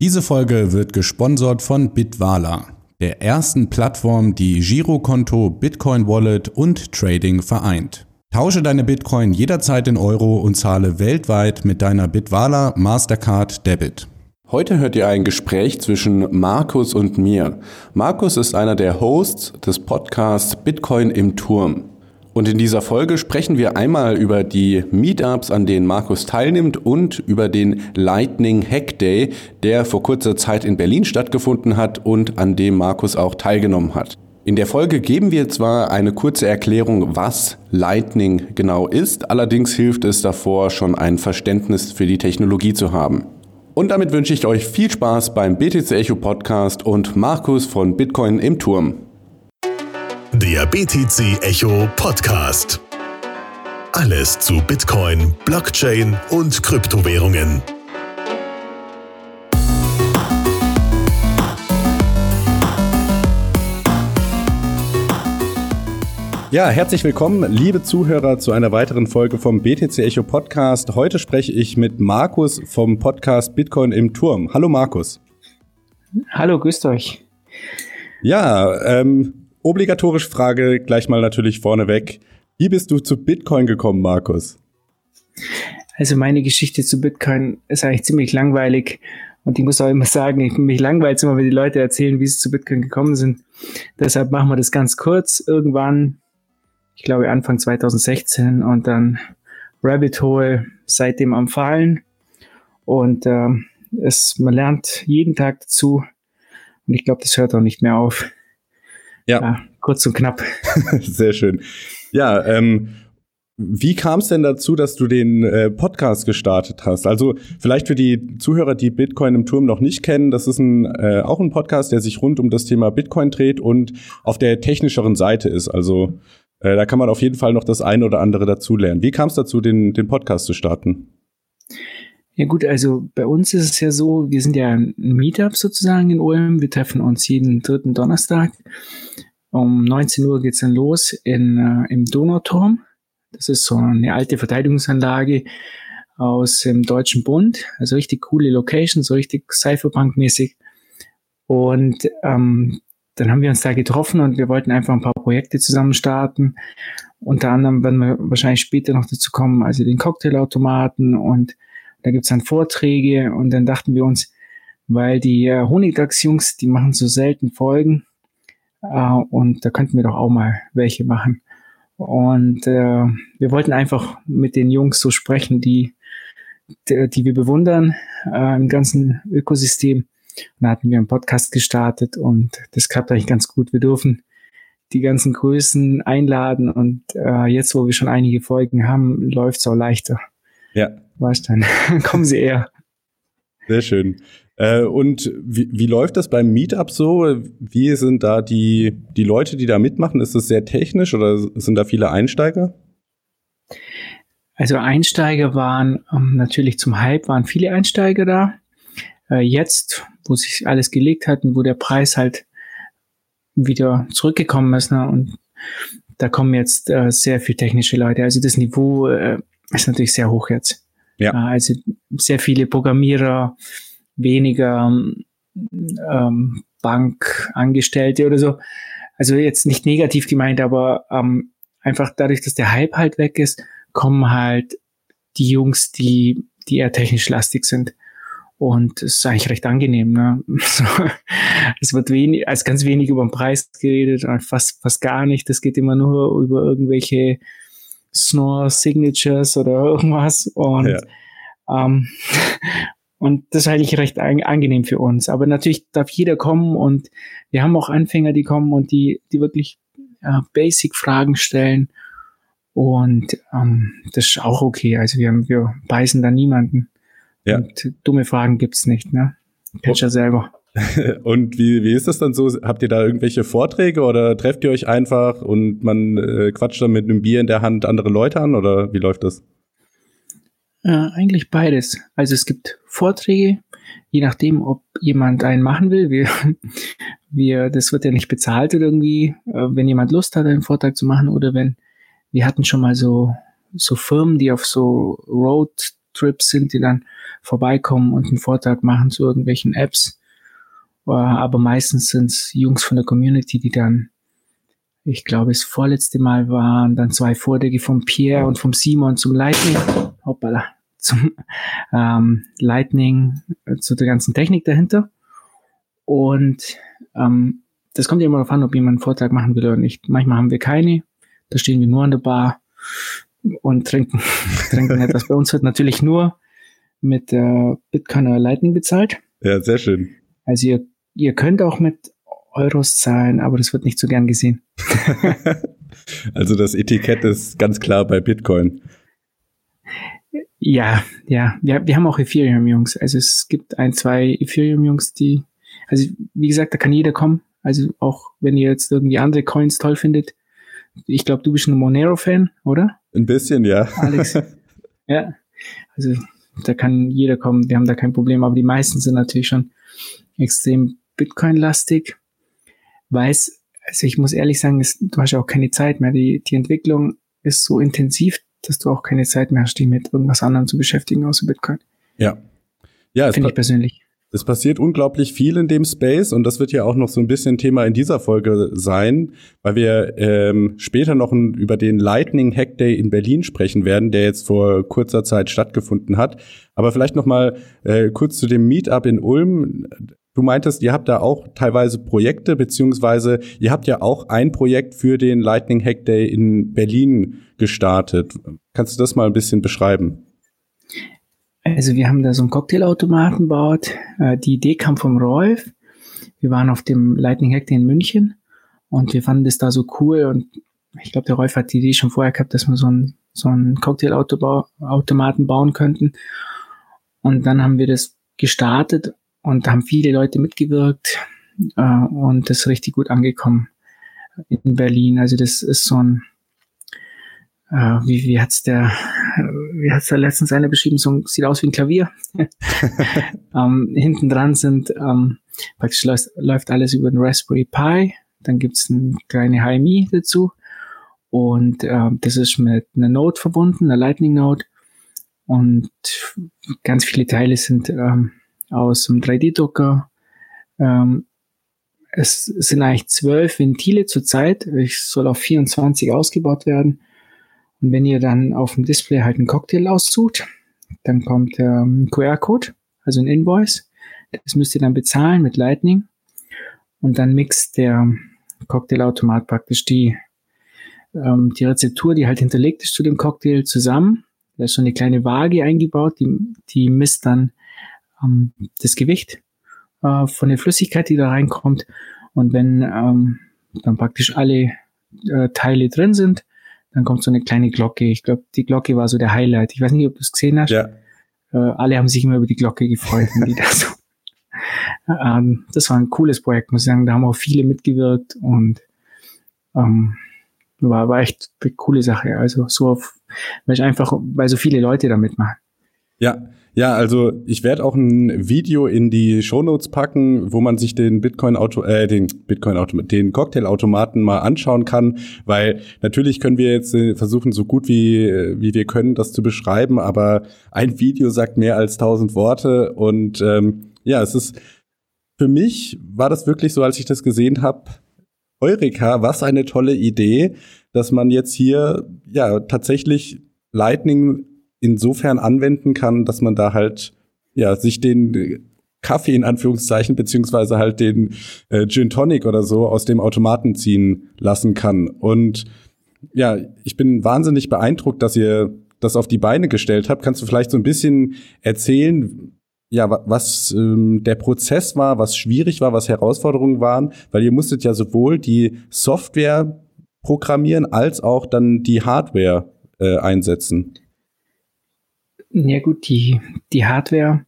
Diese Folge wird gesponsert von Bitwala, der ersten Plattform, die Girokonto, Bitcoin Wallet und Trading vereint. Tausche deine Bitcoin jederzeit in Euro und zahle weltweit mit deiner Bitwala Mastercard Debit. Heute hört ihr ein Gespräch zwischen Markus und mir. Markus ist einer der Hosts des Podcasts Bitcoin im Turm. Und in dieser Folge sprechen wir einmal über die Meetups, an denen Markus teilnimmt und über den Lightning Hack Day, der vor kurzer Zeit in Berlin stattgefunden hat und an dem Markus auch teilgenommen hat. In der Folge geben wir zwar eine kurze Erklärung, was Lightning genau ist, allerdings hilft es davor, schon ein Verständnis für die Technologie zu haben. Und damit wünsche ich euch viel Spaß beim BTC Echo Podcast und Markus von Bitcoin im Turm. Der BTC Echo Podcast. Alles zu Bitcoin, Blockchain und Kryptowährungen. Ja, herzlich willkommen, liebe Zuhörer, zu einer weiteren Folge vom BTC Echo Podcast. Heute spreche ich mit Markus vom Podcast Bitcoin im Turm. Hallo Markus. Hallo, grüßt euch. Ja, ähm, Obligatorische Frage gleich mal natürlich vorneweg. Wie bist du zu Bitcoin gekommen, Markus? Also meine Geschichte zu Bitcoin ist eigentlich ziemlich langweilig. Und ich muss auch immer sagen, ich, mich langweilt immer, wenn die Leute erzählen, wie sie zu Bitcoin gekommen sind. Deshalb machen wir das ganz kurz. Irgendwann, ich glaube Anfang 2016 und dann Rabbit Hole seitdem am Fallen. Und äh, es, man lernt jeden Tag dazu. Und ich glaube, das hört auch nicht mehr auf. Ja. ja kurz und knapp. Sehr schön. Ja, ähm, wie kam es denn dazu, dass du den äh, Podcast gestartet hast? Also vielleicht für die Zuhörer, die Bitcoin im Turm noch nicht kennen, das ist ein, äh, auch ein Podcast, der sich rund um das Thema Bitcoin dreht und auf der technischeren Seite ist. Also äh, da kann man auf jeden Fall noch das eine oder andere dazulernen. Wie kam es dazu, den, den Podcast zu starten? Ja gut, also bei uns ist es ja so, wir sind ja ein Meetup sozusagen in Ulm. Wir treffen uns jeden dritten Donnerstag. Um 19 Uhr geht's dann los in, äh, im Donauturm. Das ist so eine alte Verteidigungsanlage aus dem Deutschen Bund. Also richtig coole Location, so richtig Cypherpunk-mäßig. Und ähm, dann haben wir uns da getroffen und wir wollten einfach ein paar Projekte zusammen starten. Unter anderem werden wir wahrscheinlich später noch dazu kommen, also den Cocktailautomaten und da gibt's dann Vorträge und dann dachten wir uns, weil die äh, Honigdachs-Jungs, die machen so selten Folgen äh, und da könnten wir doch auch mal welche machen. Und äh, wir wollten einfach mit den Jungs so sprechen, die, die, die wir bewundern äh, im ganzen Ökosystem. Und da hatten wir einen Podcast gestartet und das klappt eigentlich ganz gut. Wir dürfen die ganzen Größen einladen und äh, jetzt, wo wir schon einige Folgen haben, läuft es auch leichter. Ja. Weißt dann, kommen Sie eher. Sehr schön. Äh, und wie, wie läuft das beim Meetup so? Wie sind da die, die Leute, die da mitmachen? Ist das sehr technisch oder sind da viele Einsteiger? Also Einsteiger waren ähm, natürlich zum Hype waren viele Einsteiger da. Äh, jetzt, wo sich alles gelegt hat und wo der Preis halt wieder zurückgekommen ist, ne, und da kommen jetzt äh, sehr viel technische Leute. Also das Niveau äh, ist natürlich sehr hoch jetzt. Ja. Äh, also sehr viele Programmierer, weniger ähm, Bankangestellte oder so. Also jetzt nicht negativ gemeint, aber ähm, einfach dadurch, dass der Hype halt weg ist, kommen halt die Jungs, die, die eher technisch lastig sind. Und es ist eigentlich recht angenehm. Ne? es wird wenig, also ganz wenig über den Preis geredet, fast, fast gar nicht. Das geht immer nur über irgendwelche Snore Signatures oder irgendwas. Und, ja. ähm, und das halte ich recht angenehm für uns. Aber natürlich darf jeder kommen und wir haben auch Anfänger, die kommen und die, die wirklich äh, Basic-Fragen stellen. Und ähm, das ist auch okay. Also wir, wir beißen da niemanden. Ja. Und dumme Fragen gibt's nicht, ne? Ja selber. Und wie, wie ist das dann so? Habt ihr da irgendwelche Vorträge oder trefft ihr euch einfach und man äh, quatscht dann mit einem Bier in der Hand andere Leute an oder wie läuft das? Äh, eigentlich beides. Also es gibt Vorträge, je nachdem, ob jemand einen machen will. Wir, wir, das wird ja nicht bezahlt irgendwie, äh, wenn jemand Lust hat, einen Vortrag zu machen oder wenn, wir hatten schon mal so, so Firmen, die auf so Road Trips sind, die dann vorbeikommen und einen Vortrag machen zu irgendwelchen Apps. Äh, aber meistens sind es Jungs von der Community, die dann, ich glaube, das vorletzte Mal waren dann zwei Vorträge von Pierre und vom Simon zum Lightning, hoppala, zum ähm, Lightning, äh, zu der ganzen Technik dahinter. Und ähm, das kommt ja immer darauf an, ob jemand einen Vortrag machen will oder nicht. Manchmal haben wir keine, da stehen wir nur an der Bar und trinken, trinken etwas. Bei uns wird natürlich nur mit äh, Bitcoin oder Lightning bezahlt. Ja, sehr schön. Also ihr, ihr könnt auch mit Euros zahlen, aber das wird nicht so gern gesehen. also das Etikett ist ganz klar bei Bitcoin. Ja, ja, wir, wir haben auch Ethereum-Jungs. Also es gibt ein, zwei Ethereum-Jungs, die, also wie gesagt, da kann jeder kommen. Also auch wenn ihr jetzt irgendwie andere Coins toll findet. Ich glaube, du bist ein Monero-Fan, oder? Ein bisschen, ja. Alex. ja. Also da kann jeder kommen, wir haben da kein Problem, aber die meisten sind natürlich schon extrem Bitcoin-lastig, weil es, also ich muss ehrlich sagen, es, du hast ja auch keine Zeit mehr. Die, die Entwicklung ist so intensiv, dass du auch keine Zeit mehr hast, dich mit irgendwas anderem zu beschäftigen außer Bitcoin. Ja. Ja, finde ich persönlich. Es passiert unglaublich viel in dem Space und das wird ja auch noch so ein bisschen Thema in dieser Folge sein, weil wir ähm, später noch ein, über den Lightning Hack Day in Berlin sprechen werden, der jetzt vor kurzer Zeit stattgefunden hat. Aber vielleicht noch mal äh, kurz zu dem Meetup in Ulm. Du meintest, ihr habt da auch teilweise Projekte, beziehungsweise ihr habt ja auch ein Projekt für den Lightning Hack Day in Berlin gestartet. Kannst du das mal ein bisschen beschreiben? Also wir haben da so einen Cocktailautomaten gebaut. Äh, die Idee kam vom Rolf. Wir waren auf dem Lightning Hack Day in München und wir fanden das da so cool und ich glaube, der Rolf hat die Idee schon vorher gehabt, dass wir so einen, so einen Cocktailautomaten bauen könnten. Und dann haben wir das gestartet und da haben viele Leute mitgewirkt äh, und das ist richtig gut angekommen in Berlin. Also das ist so ein äh, wie, wie hat's der, wie hat's da letztens einer beschrieben, so ein, sieht aus wie ein Klavier. ähm, hinten dran sind, ähm, praktisch läuft, läuft alles über den Raspberry Pi, dann gibt's eine kleine HMI dazu und äh, das ist mit einer Node verbunden, einer Lightning Node und ganz viele Teile sind ähm, aus dem 3D-Drucker. Ähm, es sind eigentlich zwölf Ventile zurzeit. Ich soll auf 24 ausgebaut werden. Und wenn ihr dann auf dem Display halt einen Cocktail aussucht, dann kommt ähm, QR-Code, also ein Invoice. Das müsst ihr dann bezahlen mit Lightning. Und dann mixt der Cocktailautomat praktisch die, ähm, die Rezeptur, die halt hinterlegt ist zu dem Cocktail, zusammen. Da ist so eine kleine Waage eingebaut, die, die misst dann ähm, das Gewicht äh, von der Flüssigkeit, die da reinkommt. Und wenn ähm, dann praktisch alle äh, Teile drin sind, dann kommt so eine kleine Glocke. Ich glaube, die Glocke war so der Highlight. Ich weiß nicht, ob du es gesehen hast. Ja. Äh, alle haben sich immer über die Glocke gefreut, die da so. Ähm, das war ein cooles Projekt, muss ich sagen. Da haben auch viele mitgewirkt und ähm, war, war echt eine coole Sache. Also so auf, weil ich einfach, weil so viele Leute da mitmachen. Ja, ja, also ich werde auch ein Video in die Shownotes packen, wo man sich den Bitcoin Auto äh, den Bitcoin Auto den Cocktailautomaten mal anschauen kann, weil natürlich können wir jetzt äh, versuchen so gut wie äh, wie wir können das zu beschreiben, aber ein Video sagt mehr als tausend Worte und ähm, ja, es ist für mich war das wirklich so, als ich das gesehen habe, Eureka, was eine tolle Idee, dass man jetzt hier ja tatsächlich Lightning insofern anwenden kann, dass man da halt ja sich den Kaffee in Anführungszeichen beziehungsweise halt den äh, Gin Tonic oder so aus dem Automaten ziehen lassen kann. Und ja, ich bin wahnsinnig beeindruckt, dass ihr das auf die Beine gestellt habt. Kannst du vielleicht so ein bisschen erzählen, ja, was ähm, der Prozess war, was schwierig war, was Herausforderungen waren? Weil ihr musstet ja sowohl die Software programmieren als auch dann die Hardware äh, einsetzen. Ja gut, die, die Hardware,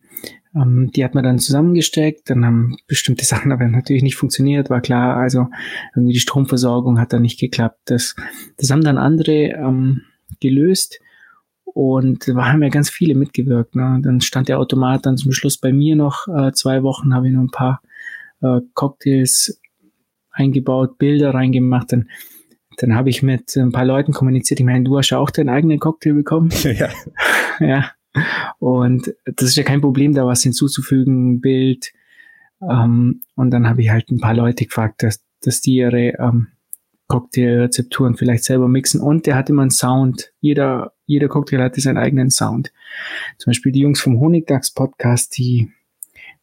ähm, die hat man dann zusammengesteckt, dann haben bestimmte Sachen aber natürlich nicht funktioniert, war klar, also irgendwie die Stromversorgung hat dann nicht geklappt. Das, das haben dann andere ähm, gelöst und da haben ja ganz viele mitgewirkt. Ne? Dann stand der Automat dann zum Schluss bei mir noch äh, zwei Wochen, habe ich noch ein paar äh, Cocktails eingebaut, Bilder reingemacht, dann dann habe ich mit ein paar Leuten kommuniziert. Ich meine, du hast ja auch deinen eigenen Cocktail bekommen. Ja. ja. Und das ist ja kein Problem, da was hinzuzufügen, Bild. Ähm, und dann habe ich halt ein paar Leute gefragt, dass, dass die ihre ähm, Cocktailrezepturen vielleicht selber mixen. Und der hat immer einen Sound. Jeder, jeder Cocktail hatte seinen eigenen Sound. Zum Beispiel die Jungs vom Honigdachs Podcast, die,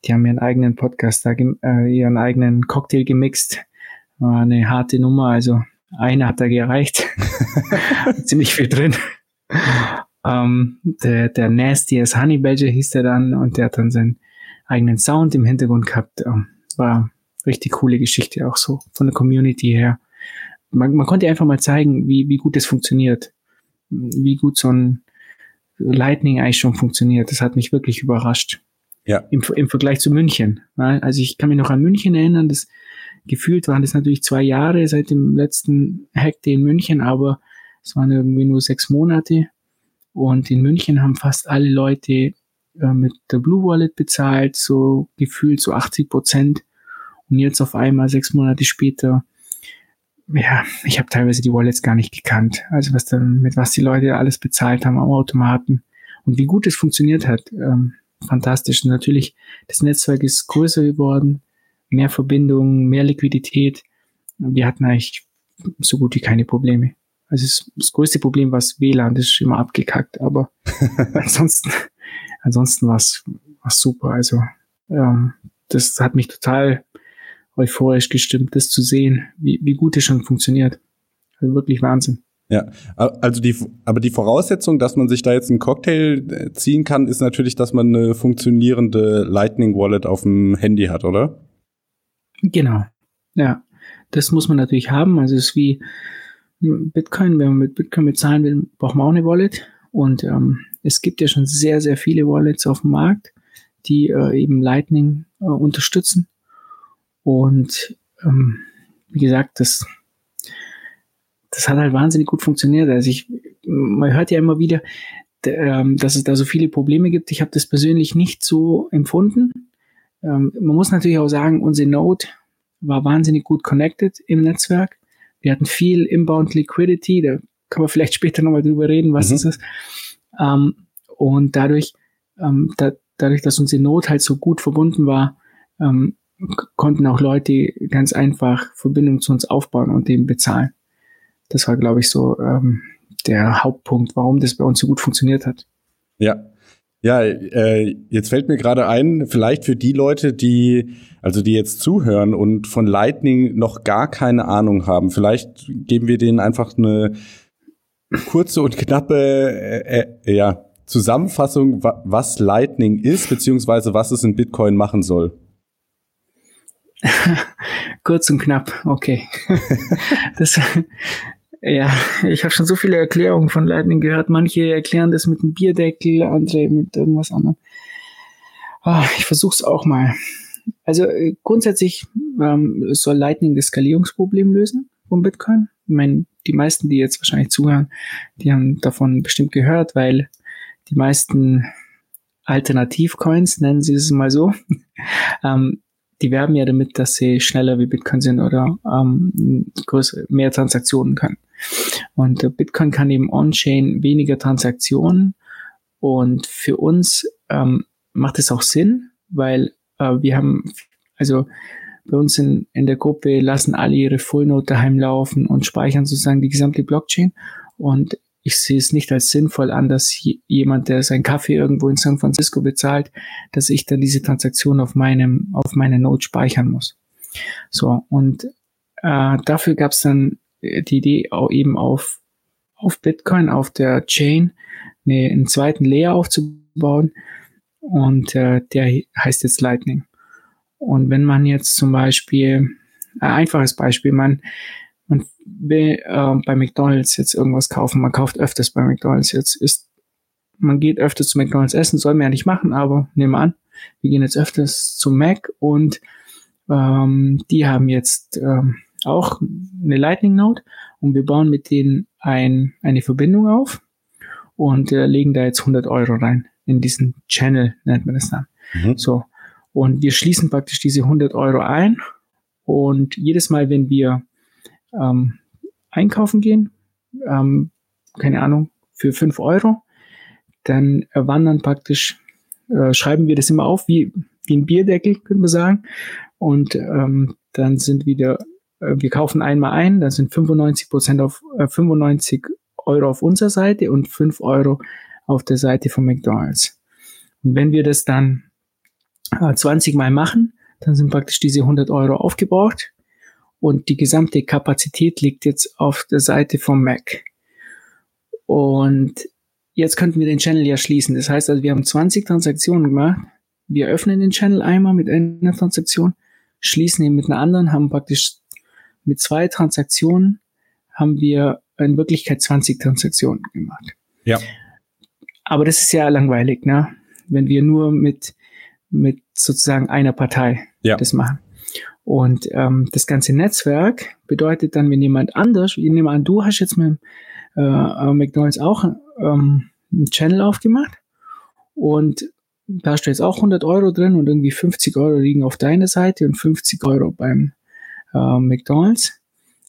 die haben ihren eigenen Podcast, da, äh, ihren eigenen Cocktail gemixt. War eine harte Nummer, also eine hat da gereicht. Ziemlich viel drin. Ähm, der, der Nasty as Honey Badger hieß der dann und der hat dann seinen eigenen Sound im Hintergrund gehabt. Ähm, war richtig coole Geschichte auch so von der Community her. Man, man konnte einfach mal zeigen, wie, wie gut das funktioniert. Wie gut so ein Lightning eigentlich schon funktioniert. Das hat mich wirklich überrascht. Ja. Im, im Vergleich zu München. Also ich kann mich noch an München erinnern, das gefühlt waren das natürlich zwei Jahre seit dem letzten Hack in München, aber es waren irgendwie nur sechs Monate. Und in München haben fast alle Leute äh, mit der Blue Wallet bezahlt, so gefühlt so 80 Prozent. Und jetzt auf einmal sechs Monate später, ja, ich habe teilweise die Wallets gar nicht gekannt. Also was dann, mit was die Leute alles bezahlt haben am Automaten und wie gut es funktioniert hat. Ähm, fantastisch. Und natürlich, das Netzwerk ist größer geworden, mehr Verbindungen, mehr Liquidität. Wir hatten eigentlich so gut wie keine Probleme. Also das, das größte Problem war das WLAN, das ist immer abgekackt, aber ansonsten, ansonsten war es super. Also ähm, das hat mich total euphorisch gestimmt, das zu sehen, wie, wie gut es schon funktioniert. Also wirklich Wahnsinn. Ja, also die, aber die Voraussetzung, dass man sich da jetzt einen Cocktail äh, ziehen kann, ist natürlich, dass man eine funktionierende Lightning Wallet auf dem Handy hat, oder? Genau. Ja, das muss man natürlich haben. Also es ist wie Bitcoin. Wenn man mit Bitcoin bezahlen will, braucht man auch eine Wallet. Und ähm, es gibt ja schon sehr, sehr viele Wallets auf dem Markt, die äh, eben Lightning äh, unterstützen. Und ähm, wie gesagt, das, das hat halt wahnsinnig gut funktioniert. Also ich, man hört ja immer wieder, ähm, dass es da so viele Probleme gibt. Ich habe das persönlich nicht so empfunden. Ähm, man muss natürlich auch sagen, unsere Node war wahnsinnig gut connected im Netzwerk. Wir hatten viel Inbound Liquidity, da kann man vielleicht später nochmal drüber reden, was mhm. das ist. Ähm, und dadurch, ähm, da, dadurch, dass unsere Node halt so gut verbunden war, ähm, konnten auch Leute ganz einfach Verbindung zu uns aufbauen und dem bezahlen. Das war, glaube ich, so ähm, der Hauptpunkt, warum das bei uns so gut funktioniert hat. Ja, ja, äh, jetzt fällt mir gerade ein, vielleicht für die Leute, die, also die jetzt zuhören und von Lightning noch gar keine Ahnung haben, vielleicht geben wir denen einfach eine kurze und knappe äh, äh, ja, Zusammenfassung, wa was Lightning ist, beziehungsweise was es in Bitcoin machen soll. Kurz und knapp, okay. das, ja, ich habe schon so viele Erklärungen von Lightning gehört. Manche erklären das mit einem Bierdeckel, andere mit irgendwas anderem. Oh, ich versuche es auch mal. Also äh, grundsätzlich ähm, soll Lightning das Skalierungsproblem lösen von Bitcoin. Ich meine, die meisten, die jetzt wahrscheinlich zuhören, die haben davon bestimmt gehört, weil die meisten Alternativcoins, nennen sie es mal so, ähm, die werben ja damit, dass sie schneller wie Bitcoin sind oder ähm, größere, mehr Transaktionen können. Und Bitcoin kann eben on-chain weniger Transaktionen. Und für uns ähm, macht es auch Sinn, weil äh, wir haben, also bei uns in, in der Gruppe lassen alle ihre Fullnote daheim laufen und speichern sozusagen die gesamte Blockchain. Und ich sehe es nicht als sinnvoll an, dass jemand, der seinen Kaffee irgendwo in San Francisco bezahlt, dass ich dann diese Transaktion auf meinem, auf meine Node speichern muss. So, und äh, dafür gab es dann die Idee auch eben auf, auf Bitcoin, auf der Chain, eine, einen zweiten Layer aufzubauen. Und äh, der heißt jetzt Lightning. Und wenn man jetzt zum Beispiel, ein einfaches Beispiel, man man will äh, bei McDonalds jetzt irgendwas kaufen, man kauft öfters bei McDonalds jetzt, ist, man geht öfters zu McDonalds essen, soll man ja nicht machen, aber nehmen wir an, wir gehen jetzt öfters zu Mac und ähm, die haben jetzt ähm, auch eine Lightning Node und wir bauen mit denen ein, eine Verbindung auf und äh, legen da jetzt 100 Euro rein in diesen Channel, nennt man das dann. Mhm. So. Und wir schließen praktisch diese 100 Euro ein und jedes Mal, wenn wir ähm, einkaufen gehen, ähm, keine Ahnung, für fünf Euro, dann wandern praktisch, äh, schreiben wir das immer auf, wie, wie ein Bierdeckel, könnte man sagen. Und ähm, dann sind wieder, wir kaufen einmal ein, dann sind 95 Prozent auf äh, 95 Euro auf unserer Seite und 5 Euro auf der Seite von McDonalds. Und wenn wir das dann äh, 20 Mal machen, dann sind praktisch diese 100 Euro aufgebraucht und die gesamte Kapazität liegt jetzt auf der Seite vom Mac. Und jetzt könnten wir den Channel ja schließen. Das heißt also, wir haben 20 Transaktionen gemacht. Wir öffnen den Channel einmal mit einer Transaktion, schließen ihn mit einer anderen, haben praktisch mit zwei Transaktionen haben wir in Wirklichkeit 20 Transaktionen gemacht. Ja. Aber das ist ja langweilig, ne? Wenn wir nur mit, mit sozusagen einer Partei Ja. das machen. Und ähm, das ganze Netzwerk bedeutet dann, wenn jemand anders, ich nehme an, du hast jetzt mit äh, äh, McDonalds auch ähm, einen Channel aufgemacht und da hast du jetzt auch 100 Euro drin und irgendwie 50 Euro liegen auf deiner Seite und 50 Euro beim äh, McDonalds,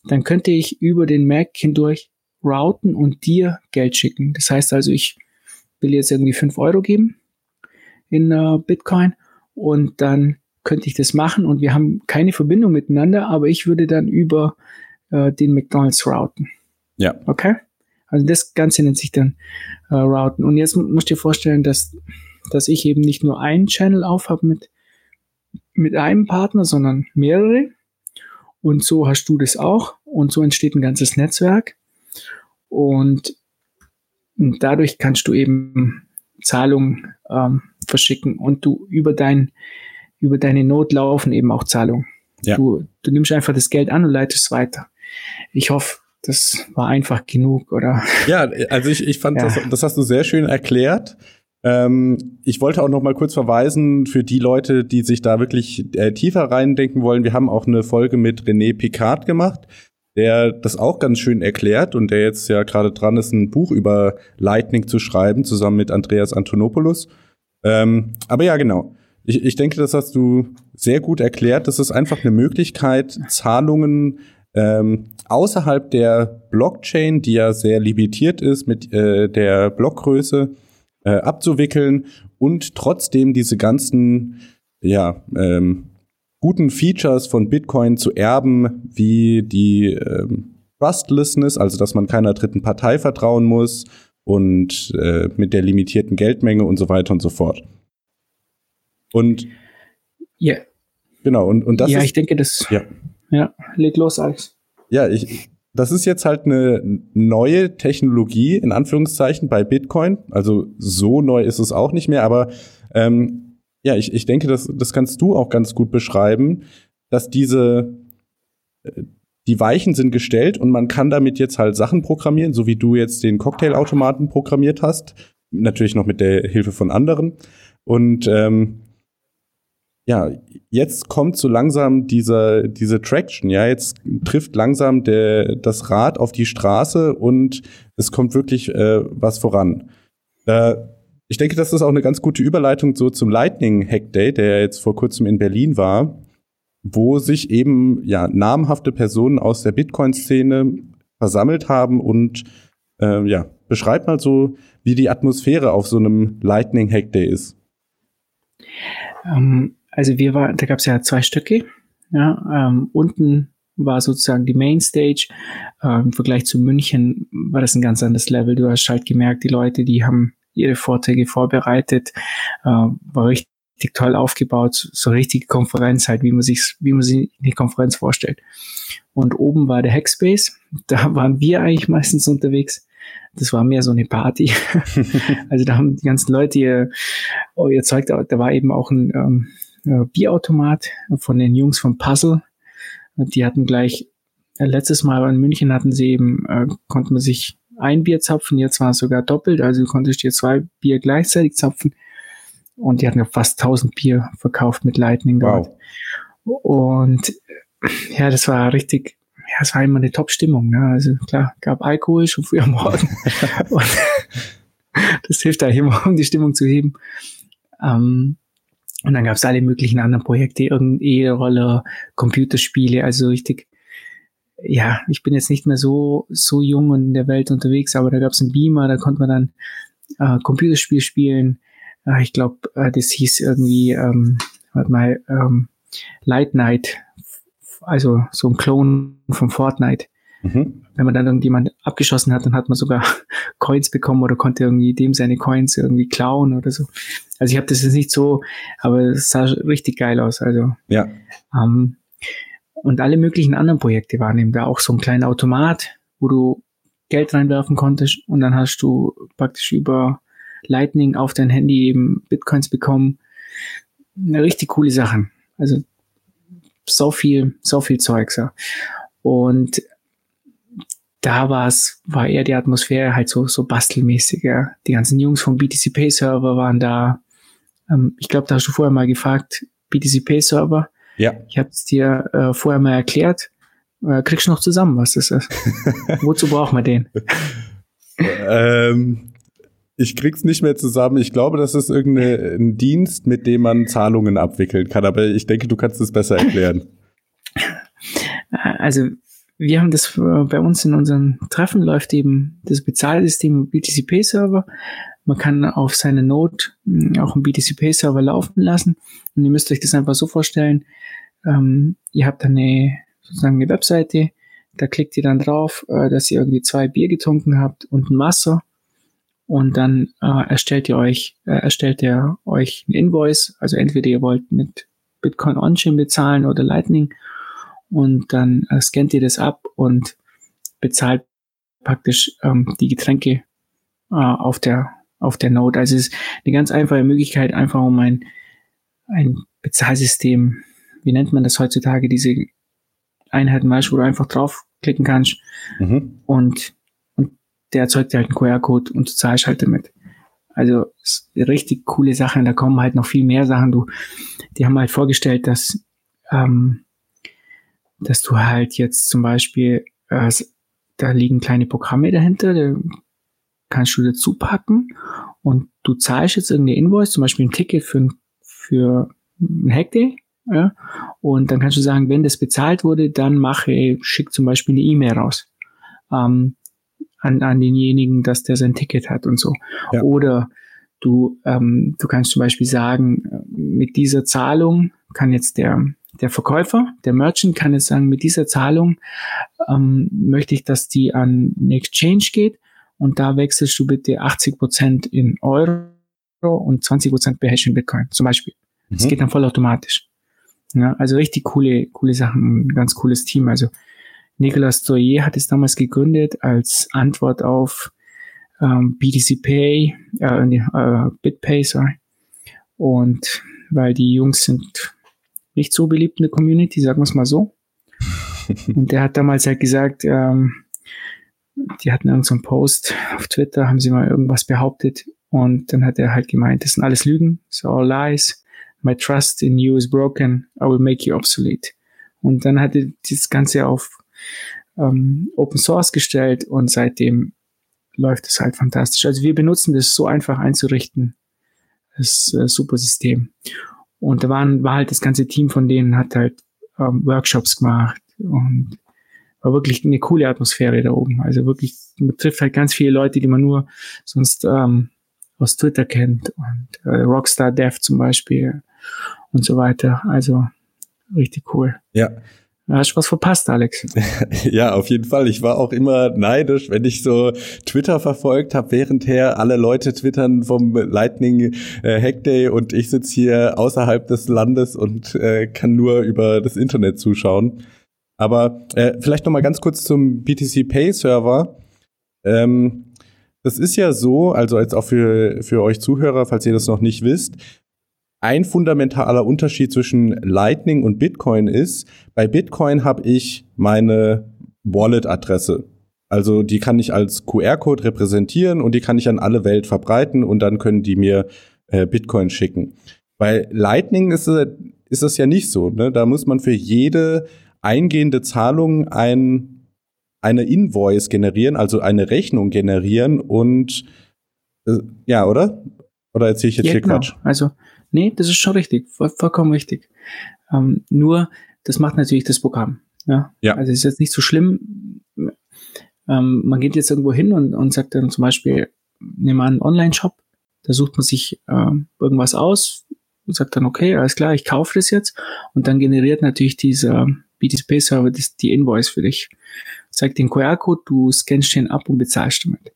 dann könnte ich über den Mac hindurch routen und dir Geld schicken. Das heißt also, ich will jetzt irgendwie 5 Euro geben in äh, Bitcoin und dann könnte ich das machen und wir haben keine Verbindung miteinander, aber ich würde dann über äh, den McDonalds routen. Ja. Okay? Also das Ganze nennt sich dann äh, routen. Und jetzt mu- musst du dir vorstellen, dass, dass ich eben nicht nur einen Channel auf habe mit, mit einem Partner, sondern mehrere. Und so hast du das auch. Und so entsteht ein ganzes Netzwerk. Und dadurch kannst du eben Zahlungen ähm, verschicken und du über dein über deine Not laufen eben auch Zahlungen. Ja. Du, du nimmst einfach das Geld an und leitest weiter. Ich hoffe, das war einfach genug, oder? Ja, also ich, ich fand, Ja. Das, das hast du sehr schön erklärt. Ähm, ich wollte auch noch mal kurz verweisen für die Leute, die sich da wirklich äh, tiefer reindenken wollen. Wir haben auch eine Folge mit René Picard gemacht, der das auch ganz schön erklärt und der jetzt ja gerade dran ist, ein Buch über Lightning zu schreiben, zusammen mit Andreas Antonopoulos. Ähm, aber ja, genau. Ich, ich denke, das hast du sehr gut erklärt. Das ist einfach eine Möglichkeit, Zahlungen ähm, außerhalb der Blockchain, die ja sehr limitiert ist mit äh, der Blockgröße, äh, abzuwickeln und trotzdem diese ganzen ja, ähm, guten Features von Bitcoin zu erben, wie die ähm, Trustlessness, also dass man keiner dritten Partei vertrauen muss und äh, mit der limitierten Geldmenge und so weiter und so fort. Und Ja, genau, und, und das ja ist ich denke, das. Ja. ja, leg los, Alex. Ja, ich, das ist jetzt halt eine neue Technologie, in Anführungszeichen, bei Bitcoin. Also so neu ist es auch nicht mehr, aber ähm, ja, ich, ich denke, das, das kannst du auch ganz gut beschreiben, dass diese, äh, die Weichen sind gestellt und man kann damit jetzt halt Sachen programmieren, so wie du jetzt den Cocktailautomaten programmiert hast. Natürlich noch mit der Hilfe von anderen. Und ähm, ja, jetzt kommt so langsam diese, diese Traction, ja, jetzt trifft langsam der, das Rad auf die Straße und es kommt wirklich äh, was voran. Äh, ich denke, das ist auch eine ganz gute Überleitung so zum Lightning Hack Day, der jetzt vor kurzem in Berlin war, wo sich eben ja namhafte Personen aus der Bitcoin-Szene versammelt haben und äh, ja, beschreib mal so, wie die Atmosphäre auf so einem Lightning Hack Day ist. Ähm, also wir waren, da gab es ja zwei Stücke. Ja, ähm, unten war sozusagen die Mainstage. Ähm, Im Vergleich zu München war das ein ganz anderes Level. Du hast halt gemerkt, die Leute, die haben ihre Vorträge vorbereitet, äh, war richtig toll aufgebaut, so richtige Konferenz halt, wie man sich, wie man sich die Konferenz vorstellt. Und oben war der Hackspace. Da waren wir eigentlich meistens unterwegs. Das war mehr so eine Party. also da haben die ganzen Leute ihr, ihr Zeug, da, da war eben auch ein ähm, äh, Bierautomat von den Jungs vom Puzzle. Die hatten gleich, äh, letztes Mal in München hatten sie eben, äh, konnte man sich ein Bier zapfen, jetzt war es sogar doppelt, also du konntest dir zwei Bier gleichzeitig zapfen. Und die hatten ja fast 1000 Bier verkauft mit Lightning dort. Und äh, ja, das war richtig, ja, es war immer eine Top-Stimmung. Ne? Also klar, gab Alkohol schon früh am Morgen. und das hilft eigentlich immer, um die Stimmung zu heben. Ähm, und dann gab es alle möglichen anderen Projekte, irgendeine E-Roller, Computerspiele, also richtig, ja, ich bin jetzt nicht mehr so, so jung und in der Welt unterwegs, aber da gab es einen Beamer, da konnte man dann äh, Computerspiel spielen. Äh, ich glaube, äh, das hieß irgendwie, ähm, warte mal, ähm, Light Night, also so ein Clone von Fortnite. Mhm. Wenn man dann irgendjemand abgeschossen hat, dann hat man sogar Coins bekommen oder konnte irgendwie dem seine Coins irgendwie klauen oder so. Also ich habe das jetzt nicht so, aber es sah richtig geil aus. Also ja. Ähm, und alle möglichen anderen Projekte waren eben da auch so ein kleiner Automat, wo du Geld reinwerfen konntest und dann hast du praktisch über Lightning auf dein Handy eben Bitcoins bekommen. Eine richtig coole Sachen. Also so viel, so viel Zeugs. Ja. Und da war es, war eher die Atmosphäre halt so, so bastelmäßiger. Die ganzen Jungs vom BTC Pay Server waren da. Ähm, ich glaube, da hast du vorher mal gefragt, BTC Pay Server. Ja. Ich habe es dir äh, vorher mal erklärt. Äh, kriegst du noch zusammen, was das ist? Wozu braucht man den? ähm, ich krieg's nicht mehr zusammen. Ich glaube, das ist irgendein Dienst, mit dem man Zahlungen abwickeln kann. Aber ich denke, du kannst es besser erklären. Also wir haben das äh, bei uns in unseren Treffen läuft eben das Bezahlsystem BTCP-Server. Man kann auf seine Node hm, auch einen BTCP-Server laufen lassen. Und ihr müsst euch das einfach so vorstellen. Ähm, ihr habt eine, sozusagen eine Webseite, da klickt ihr dann drauf, äh, dass ihr irgendwie zwei Bier getrunken habt und ein Wasser. Und dann äh, erstellt ihr euch, äh, erstellt ihr euch ein Invoice. Also entweder ihr wollt mit Bitcoin On-Chain bezahlen oder Lightning und dann äh, scannt ihr das ab und bezahlt praktisch ähm, die Getränke äh, auf der auf der Node. Also es ist eine ganz einfache Möglichkeit, einfach um ein, ein Bezahlsystem, wie nennt man das heutzutage, diese Einheiten, weißt, wo du einfach draufklicken kannst mhm. und, und der erzeugt halt einen QR-Code und du zahlst halt damit. Also richtig coole Sache. Da kommen halt noch viel mehr Sachen. Du, die haben halt vorgestellt, dass ähm, dass du halt jetzt zum Beispiel, äh, da liegen kleine Programme dahinter, da kannst du dazu packen und du zahlst jetzt irgendeine Invoice, zum Beispiel ein Ticket für, für ein Hackday, ja, und dann kannst du sagen, wenn das bezahlt wurde, dann mache, schick zum Beispiel eine E-Mail raus ähm, an, an denjenigen, dass der sein Ticket hat und so. Ja. Oder du, ähm, du kannst zum Beispiel sagen, mit dieser Zahlung kann jetzt der der Verkäufer, der Merchant kann jetzt sagen, mit dieser Zahlung ähm, möchte ich, dass die an eine Exchange geht und da wechselst du bitte 80 Prozent in Euro und 20 Prozent bei Hash in Bitcoin zum Beispiel. Mhm. Das geht dann vollautomatisch. Ja, also richtig coole, coole Sachen, ein ganz cooles Team. Also Nicolas Doyer hat es damals gegründet als Antwort auf ähm, BTC Pay, äh, äh, BitPay, sorry. Und weil die Jungs sind nicht so beliebt in der Community, sagen wir es mal so. Und der hat damals halt gesagt, ähm, die hatten irgendeinen so Post auf Twitter, haben sie mal irgendwas behauptet und dann hat er halt gemeint, das sind alles Lügen, so all lies. My trust in you is broken, I will make you obsolete. Und dann hat er das Ganze auf ähm, Open Source gestellt und seitdem läuft es halt fantastisch. Also wir benutzen das so einfach einzurichten. Das äh, super System. Und da waren, war halt das ganze Team von denen, hat halt ähm, Workshops gemacht und war wirklich eine coole Atmosphäre da oben. Also wirklich, man trifft halt ganz viele Leute, die man nur sonst ähm, aus Twitter kennt und äh, Rockstar Dev zum Beispiel und so weiter. Also richtig cool. Ja, Hast du was verpasst, Alex? ja, auf jeden Fall. Ich war auch immer neidisch, wenn ich so Twitter verfolgt habe, währendher alle Leute twittern vom Lightning äh, Hackday und ich sitze hier außerhalb des Landes und äh, kann nur über das Internet zuschauen. Aber äh, vielleicht noch mal ganz kurz zum BTC Pay Server. Ähm, das ist ja so, also jetzt auch für, für euch Zuhörer, falls ihr das noch nicht wisst, ein fundamentaler Unterschied zwischen Lightning und Bitcoin ist, bei Bitcoin habe ich meine Wallet-Adresse. Also die kann ich als QR-Code repräsentieren und die kann ich an alle Welt verbreiten und dann können die mir äh, Bitcoin schicken. Bei Lightning ist, ist das ja nicht so. Ne? Da muss man für jede eingehende Zahlung ein, eine Invoice generieren, also eine Rechnung generieren und äh, ja, oder? Oder erzähle ich jetzt ja, hier genau. Quatsch? Also Nee, das ist schon richtig, voll, vollkommen richtig. Ähm, nur, das macht natürlich das Programm. Ja? ja. Also es ist jetzt nicht so schlimm. Ähm, man geht jetzt irgendwo hin und, und sagt dann zum Beispiel, nehmen wir einen Online-Shop, da sucht man sich äh, irgendwas aus, sagt dann, okay, alles klar, ich kaufe das jetzt und dann generiert natürlich dieser BTP-Server die Invoice für dich. Zeigt den QR-Code, du scannst den ab und bezahlst damit.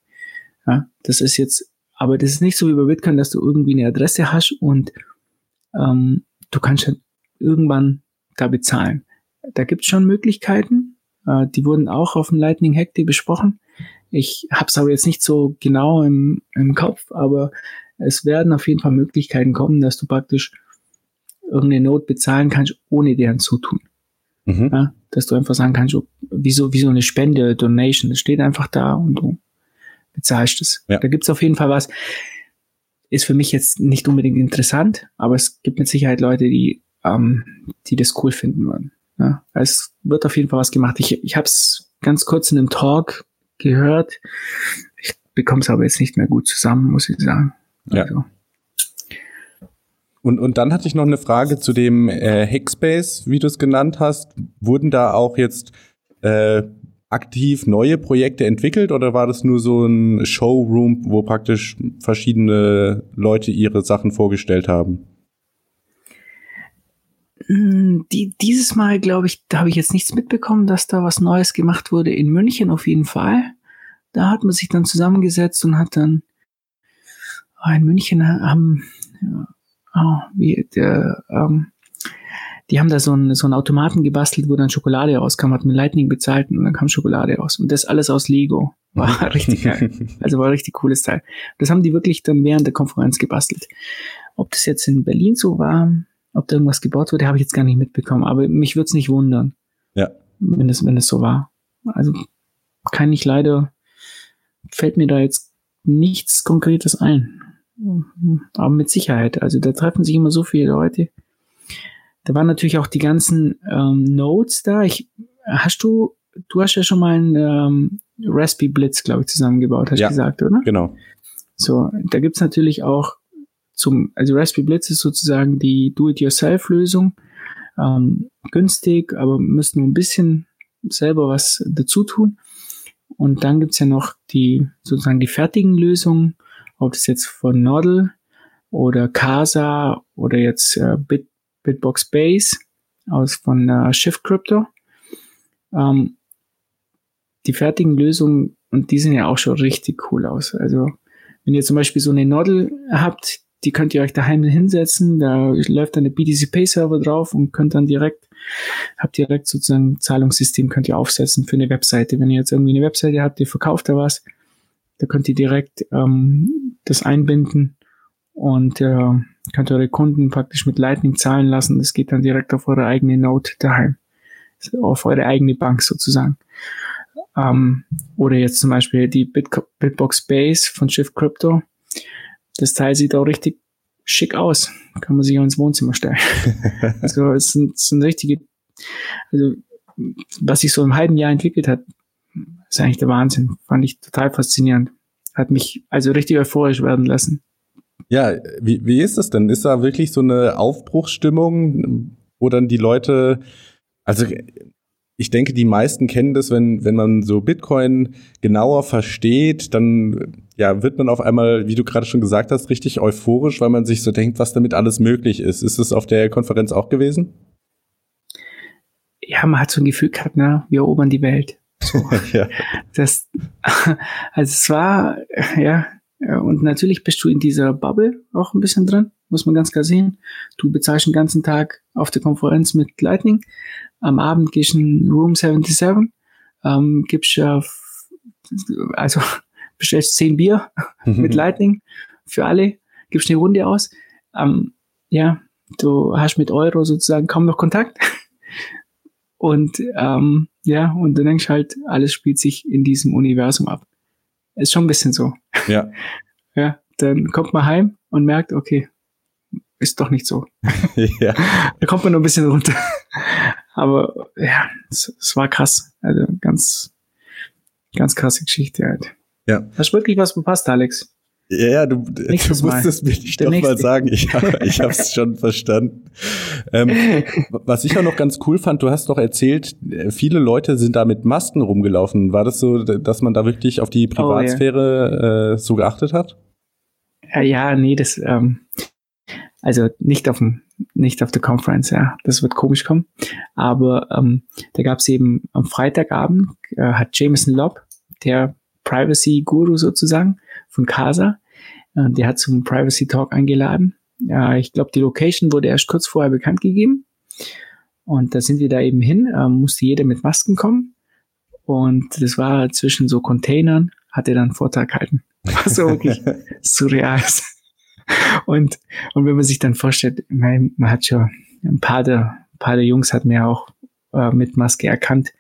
Ja, das ist jetzt, aber das ist nicht so wie bei Bitcoin, dass du irgendwie eine Adresse hast und ähm, du kannst dann irgendwann da bezahlen. Da gibt es schon Möglichkeiten, äh, die wurden auch auf dem Lightning Hack Day besprochen. Ich habe es aber jetzt nicht so genau im, im Kopf, aber es werden auf jeden Fall Möglichkeiten kommen, dass du praktisch irgendeine Not bezahlen kannst, ohne deren Zutun. Mhm. Ja, dass du einfach sagen kannst, wie so, wie so eine Spende, Donation, das steht einfach da und du bezahlst es. Ja. Da gibt's auf jeden Fall was. Ist für mich jetzt nicht unbedingt interessant, aber es gibt mit Sicherheit Leute, die, ähm, die das cool finden würden. Ja, es wird auf jeden Fall was gemacht. Ich, ich habe es ganz kurz in einem Talk gehört. Ich bekomme es aber jetzt nicht mehr gut zusammen, muss ich sagen. Ja. Also. Und, und dann hatte ich noch eine Frage zu dem äh, Hackspace, wie du es genannt hast. Wurden da auch jetzt äh, aktiv neue Projekte entwickelt oder war das nur so ein Showroom, wo praktisch verschiedene Leute ihre Sachen vorgestellt haben? Hm, die, dieses Mal, glaube ich, da habe ich jetzt nichts mitbekommen, dass da was Neues gemacht wurde. In München auf jeden Fall. Da hat man sich dann zusammengesetzt und hat dann oh, in München haben, ja, oh, wie, der, ähm, die haben da so einen, so einen Automaten gebastelt, wo dann Schokolade rauskam, hat mit Lightning bezahlt und dann kam Schokolade raus. Und das alles aus Lego. War richtig geil. Also war ein richtig cooles Teil. Das haben die wirklich dann während der Konferenz gebastelt. Ob das jetzt in Berlin so war, ob da irgendwas gebaut wurde, habe ich jetzt gar nicht mitbekommen. Aber mich würde es nicht wundern. Ja. Wenn es, wenn es so war. Also kann ich leider, fällt mir da jetzt nichts Konkretes ein. Aber mit Sicherheit. Also da treffen sich immer so viele Leute. Da waren natürlich auch die ganzen ähm, Nodes da. Ich, hast du, du hast ja schon mal einen ähm, Raspberry Blitz, glaube ich, zusammengebaut, hast du ja, gesagt, oder? Genau. So, da gibt's natürlich auch zum, also Raspberry Blitz ist sozusagen die Do-it-yourself-Lösung. Ähm, günstig, aber müssen nur ein bisschen selber was dazu tun. Und dann gibt's ja noch die sozusagen die fertigen Lösungen, ob das jetzt von Nodel oder Casa oder jetzt äh, Bit, Bitbox Base aus von äh, Shift Crypto. Ähm, die fertigen Lösungen, und die sehen ja auch schon richtig cool aus. Also, wenn ihr zum Beispiel so eine Nodel habt, die könnt ihr euch daheim hinsetzen, da läuft dann der BTC Pay Server drauf und könnt dann direkt, habt direkt sozusagen ein Zahlungssystem könnt ihr aufsetzen für eine Webseite. Wenn ihr jetzt irgendwie eine Webseite habt, ihr verkauft da was, da könnt ihr direkt ähm, das einbinden und äh, könnt eure Kunden praktisch mit Lightning zahlen lassen. Das geht dann direkt auf eure eigene Note daheim, auf eure eigene Bank sozusagen. Ähm, oder jetzt zum Beispiel die Bit Bitbox Base von Shift Crypto. Das Teil sieht auch richtig schick aus. Kann man sich auch ins Wohnzimmer stellen. also es sind, es sind richtige, also was sich so im halben Jahr entwickelt hat, ist eigentlich der Wahnsinn. Fand ich total faszinierend. Hat mich also richtig euphorisch werden lassen. Ja, wie, wie ist das denn? Ist da wirklich so eine Aufbruchsstimmung, wo dann die Leute, also ich denke, die meisten kennen das, wenn, wenn man so Bitcoin genauer versteht, dann ja, wird man auf einmal, wie du gerade schon gesagt hast, richtig euphorisch, weil man sich so denkt, was damit alles möglich ist. Ist es auf der Konferenz auch gewesen? Ja, man hat so ein Gefühl gehabt, ne, wir erobern die Welt. So. ja. Das, also es war, ja, und natürlich bist du in dieser Bubble auch ein bisschen drin, muss man ganz klar sehen. Du bezahlst den ganzen Tag auf der Konferenz mit Lightning. Am Abend gehst du in Room 77, ähm, gibst ja, also bestellst zehn Bier mit Lightning für alle, gibst eine Runde aus. Ähm, ja, du hast mit Euro sozusagen kaum noch Kontakt. Und ähm, ja, und du denkst halt, alles spielt sich in diesem Universum ab. Ist schon ein bisschen so. Ja. ja, dann kommt man heim und merkt, okay, ist doch nicht so. ja. Da kommt man nur ein bisschen runter. Aber ja, es, es, war krass. Also ganz, ganz krasse Geschichte halt. Ja. Hast du wirklich was verpasst, Alex? Ja, ja du, du musst mal. es mir nicht doch mal sagen. Ich, ich habe es schon verstanden. Ähm, was ich auch noch ganz cool fand, du hast doch erzählt, viele Leute sind da mit Masken rumgelaufen. War das so, dass man da wirklich auf die Privatsphäre oh, ja. äh, so geachtet hat? Ja, ja nee, das ähm, also nicht auf dem nicht auf der Conference, ja, das wird komisch kommen. Aber ähm, da gab es eben am Freitagabend äh, hat Jameson Lobb, der Privacy Guru sozusagen von Casa, äh, der hat zum Privacy Talk eingeladen. Ja, ich glaube, die Location wurde erst kurz vorher bekannt gegeben. Und da sind wir da eben hin, äh, musste jeder mit Masken kommen. Und das war zwischen so Containern, hat er dann Vortrag halten. Was so wirklich surreal ist. Und, und wenn man sich dann vorstellt, man, man hat schon ein paar der, ein paar der Jungs hat mir auch äh, mit Maske erkannt.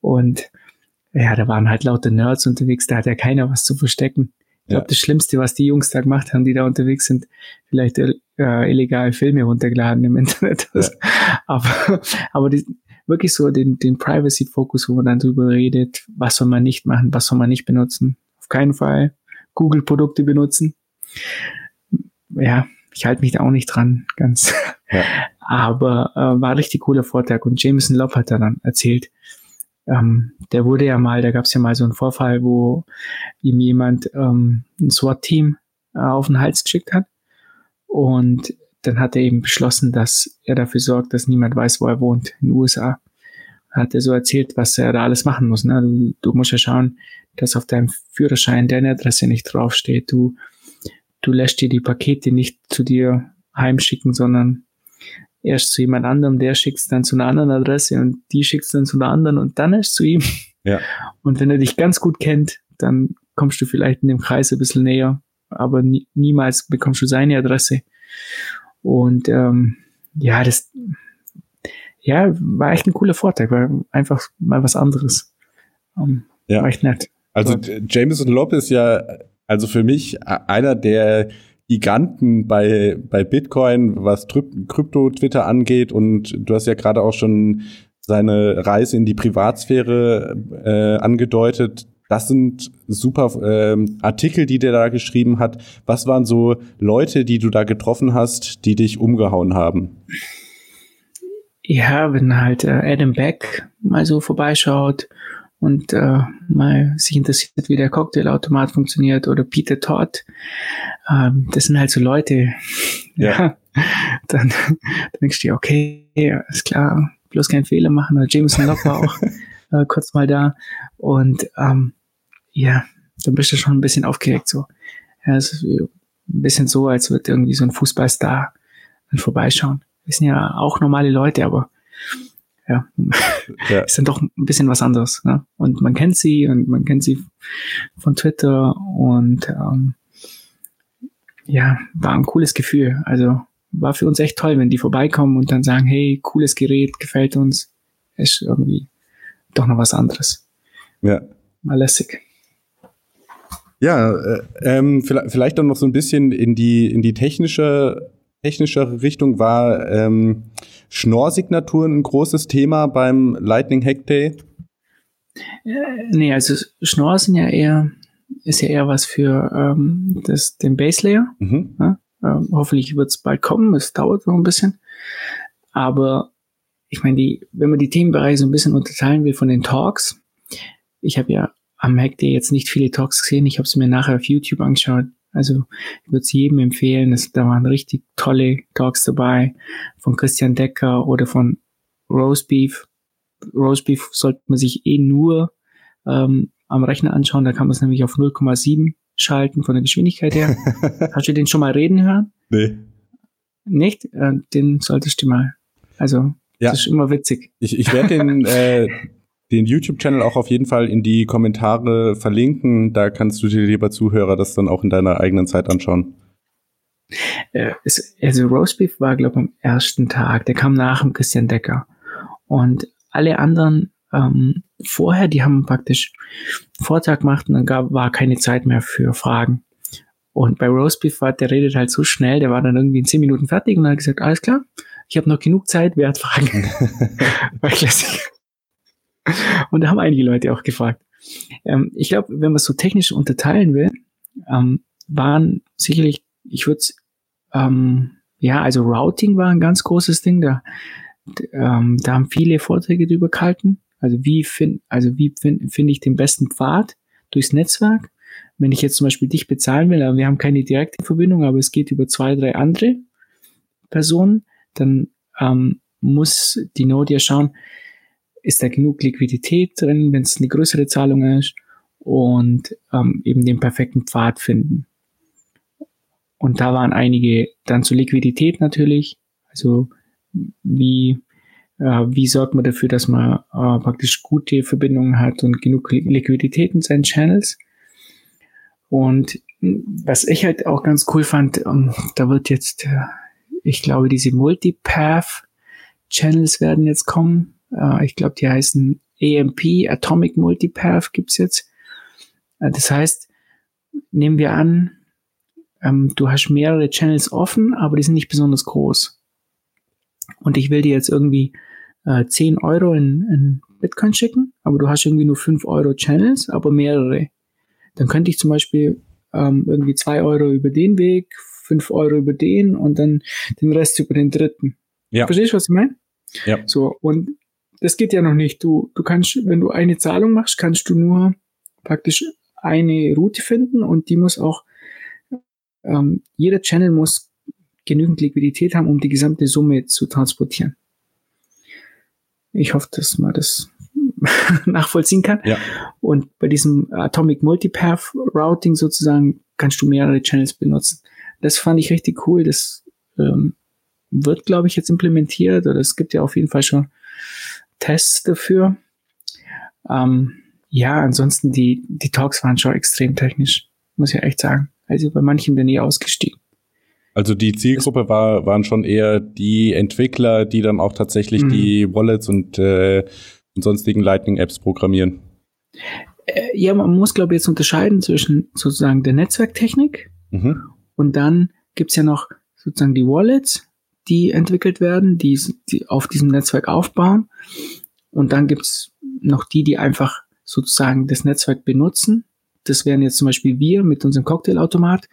Und ja, da waren halt lauter Nerds unterwegs, da hat ja keiner was zu verstecken. Ich glaube, ja. das Schlimmste, was die Jungs da gemacht haben, die da unterwegs sind, vielleicht äh, illegale Filme runtergeladen im Internet. Ja. Aber, aber die, wirklich so den, den Privacy-Fokus, wo man dann drüber redet, was soll man nicht machen, was soll man nicht benutzen. Auf keinen Fall Google-Produkte benutzen ja, ich halte mich da auch nicht dran, ganz. Ja. Aber äh, war richtig cooler Vortrag. Und Jameson Love hat da dann erzählt, ähm, der wurde ja mal, da gab es ja mal so einen Vorfall, wo ihm jemand ähm, ein SWAT-Team äh, auf den Hals geschickt hat. Und dann hat er eben beschlossen, dass er dafür sorgt, dass niemand weiß, wo er wohnt in den USA. Hat er so erzählt, was er da alles machen muss. Ne? Du, du musst ja schauen, dass auf deinem Führerschein deine Adresse nicht draufsteht. Du du lässt dir die Pakete nicht zu dir heimschicken, sondern erst zu jemand anderem, der schickt es dann zu einer anderen Adresse und die schickt es dann zu einer anderen und dann erst zu ihm. Ja. Und wenn er dich ganz gut kennt, dann kommst du vielleicht in dem Kreis ein bisschen näher, aber nie, niemals bekommst du seine Adresse. Und ähm, ja, das ja, war echt ein cooler Vorteil, war einfach mal was anderes. Um, ja. War echt nett. Also Jameson Lopez ist ja also für mich einer der Giganten bei, bei Bitcoin, was Krypto-Twitter angeht. Und du hast ja gerade auch schon seine Reise in die Privatsphäre äh, angedeutet. Das sind super ähm, Artikel, die der da geschrieben hat. Was waren so Leute, die du da getroffen hast, die dich umgehauen haben? Ja, wenn halt äh, Adam Beck mal so vorbeischaut und äh, mal sich interessiert, wie der Cocktailautomat funktioniert oder Peter Todd. Ähm, das sind halt so Leute, ja. ja dann, dann denkst du dir, okay, ist klar, bloß keinen Fehler machen. Oder Jameson Locke war auch äh, kurz mal da. Und ähm, ja, dann bist du schon ein bisschen aufgeregt so. Ja, es ist ein bisschen so, als würde irgendwie so ein Fußballstar dann vorbeischauen. Wir sind ja auch normale Leute, aber ja, ja. ist dann doch ein bisschen was anderes. Ne? Und man kennt sie und man kennt sie von Twitter und ähm, ja, war ein cooles Gefühl. Also war für uns echt toll, wenn die vorbeikommen und dann sagen, hey, cooles Gerät, gefällt uns. Ist irgendwie doch noch was anderes. Ja. Mal lässig. Ja, äh, ähm, vielleicht, vielleicht dann noch so ein bisschen in die, in die technische technischer Richtung war ähm, Schnorr-Signaturen ein großes Thema beim Lightning Hack Day? Äh, nee, also Schnorr sind ja eher, ist ja eher was für ähm, das, den Base Layer. Mhm. Ja? Ähm, hoffentlich wird es bald kommen, es dauert noch ein bisschen. Aber ich meine, die, wenn man die Themenbereiche so ein bisschen unterteilen will von den Talks, ich habe ja am Hack Day jetzt nicht viele Talks gesehen, ich habe sie mir nachher auf YouTube angeschaut. Also ich würde es jedem empfehlen. Es, da waren richtig tolle Talks dabei von Christian Decker oder von Roastbeef. Roastbeef sollte man sich eh nur ähm, am Rechner anschauen. Da kann man es nämlich auf 0,7 schalten von der Geschwindigkeit her. Hast du den schon mal reden hören? Nee. Nicht? Äh, den solltest du mal. Also, ja. das ist immer witzig. Ich, ich werde den äh, den YouTube-Channel auch auf jeden Fall in die Kommentare verlinken. Da kannst du dir, lieber Zuhörer, das dann auch in deiner eigenen Zeit anschauen. Äh, also Roastbeef war, glaube ich, am ersten Tag. Der kam nach dem Christian Decker. Und alle anderen ähm, vorher, die haben praktisch Vortrag gemacht und dann gab, war keine Zeit mehr für Fragen. Und bei Roastbeef war, der redet halt so schnell, der war dann irgendwie in zehn Minuten fertig und hat gesagt, alles klar, ich habe noch genug Zeit, wer hat Fragen? war klassisch. Und da haben einige Leute auch gefragt. Ähm, ich glaube, wenn man es so technisch unterteilen will, ähm, waren sicherlich, ich würde ähm, ja, also Routing war ein ganz großes Ding. Da, ähm, da haben viele Vorträge drüber gehalten. Also wie finde also wie find ich den besten Pfad durchs Netzwerk? Wenn ich jetzt zum Beispiel dich bezahlen will, aber wir haben keine direkte Verbindung, aber es geht über zwei, drei andere Personen, dann ähm, muss die Node ja schauen, ist da genug Liquidität drin, wenn es eine größere Zahlung ist und ähm, eben den perfekten Pfad finden. Und da waren einige dann zur Liquidität natürlich, also wie äh, wie sorgt man dafür, dass man äh, praktisch gute Verbindungen hat und genug Liquidität in seinen Channels. Und was ich halt auch ganz cool fand, ähm, da wird jetzt, äh, ich glaube, diese Multipath Channels werden jetzt kommen. Äh, ich glaube, die heißen AMP, Atomic Multipath gibt's jetzt. Äh, das heißt, nehmen wir an, ähm, du hast mehrere Channels offen, aber die sind nicht besonders groß. Und ich will dir jetzt irgendwie äh, 10 Euro in, in Bitcoin schicken, aber du hast irgendwie nur 5 Euro Channels, aber mehrere. Dann könnte ich zum Beispiel ähm, irgendwie 2 Euro über den Weg, 5 Euro über den und dann den Rest über den dritten. Ja. Verstehst du, was ich meine? Ja. So, und das geht ja noch nicht. Du, du kannst, wenn du eine Zahlung machst, kannst du nur praktisch eine Route finden und die muss auch, ähm, jeder Channel muss genügend Liquidität haben, um die gesamte Summe zu transportieren. Ich hoffe, dass man das nachvollziehen kann. Ja. Und bei diesem Atomic Multipath Routing sozusagen kannst du mehrere Channels benutzen. Das fand ich richtig cool. Das ähm, wird, glaube ich, jetzt implementiert oder es gibt ja auf jeden Fall schon Tests dafür. Ähm, ja, ansonsten die, die Talks waren schon extrem technisch, muss ich echt sagen. Also bei manchen bin ich ausgestiegen. Also die Zielgruppe war, waren schon eher die Entwickler, die dann auch tatsächlich mhm. die Wallets und, äh, und sonstigen Lightning-Apps programmieren. Äh, ja, man muss, glaube ich, jetzt unterscheiden zwischen sozusagen der Netzwerktechnik mhm. und dann gibt's ja noch sozusagen die Wallets, die entwickelt werden, die, die auf diesem Netzwerk aufbauen. Und dann gibt's noch die, die einfach sozusagen das Netzwerk benutzen. Das wären jetzt zum Beispiel wir mit unserem Cocktailautomat.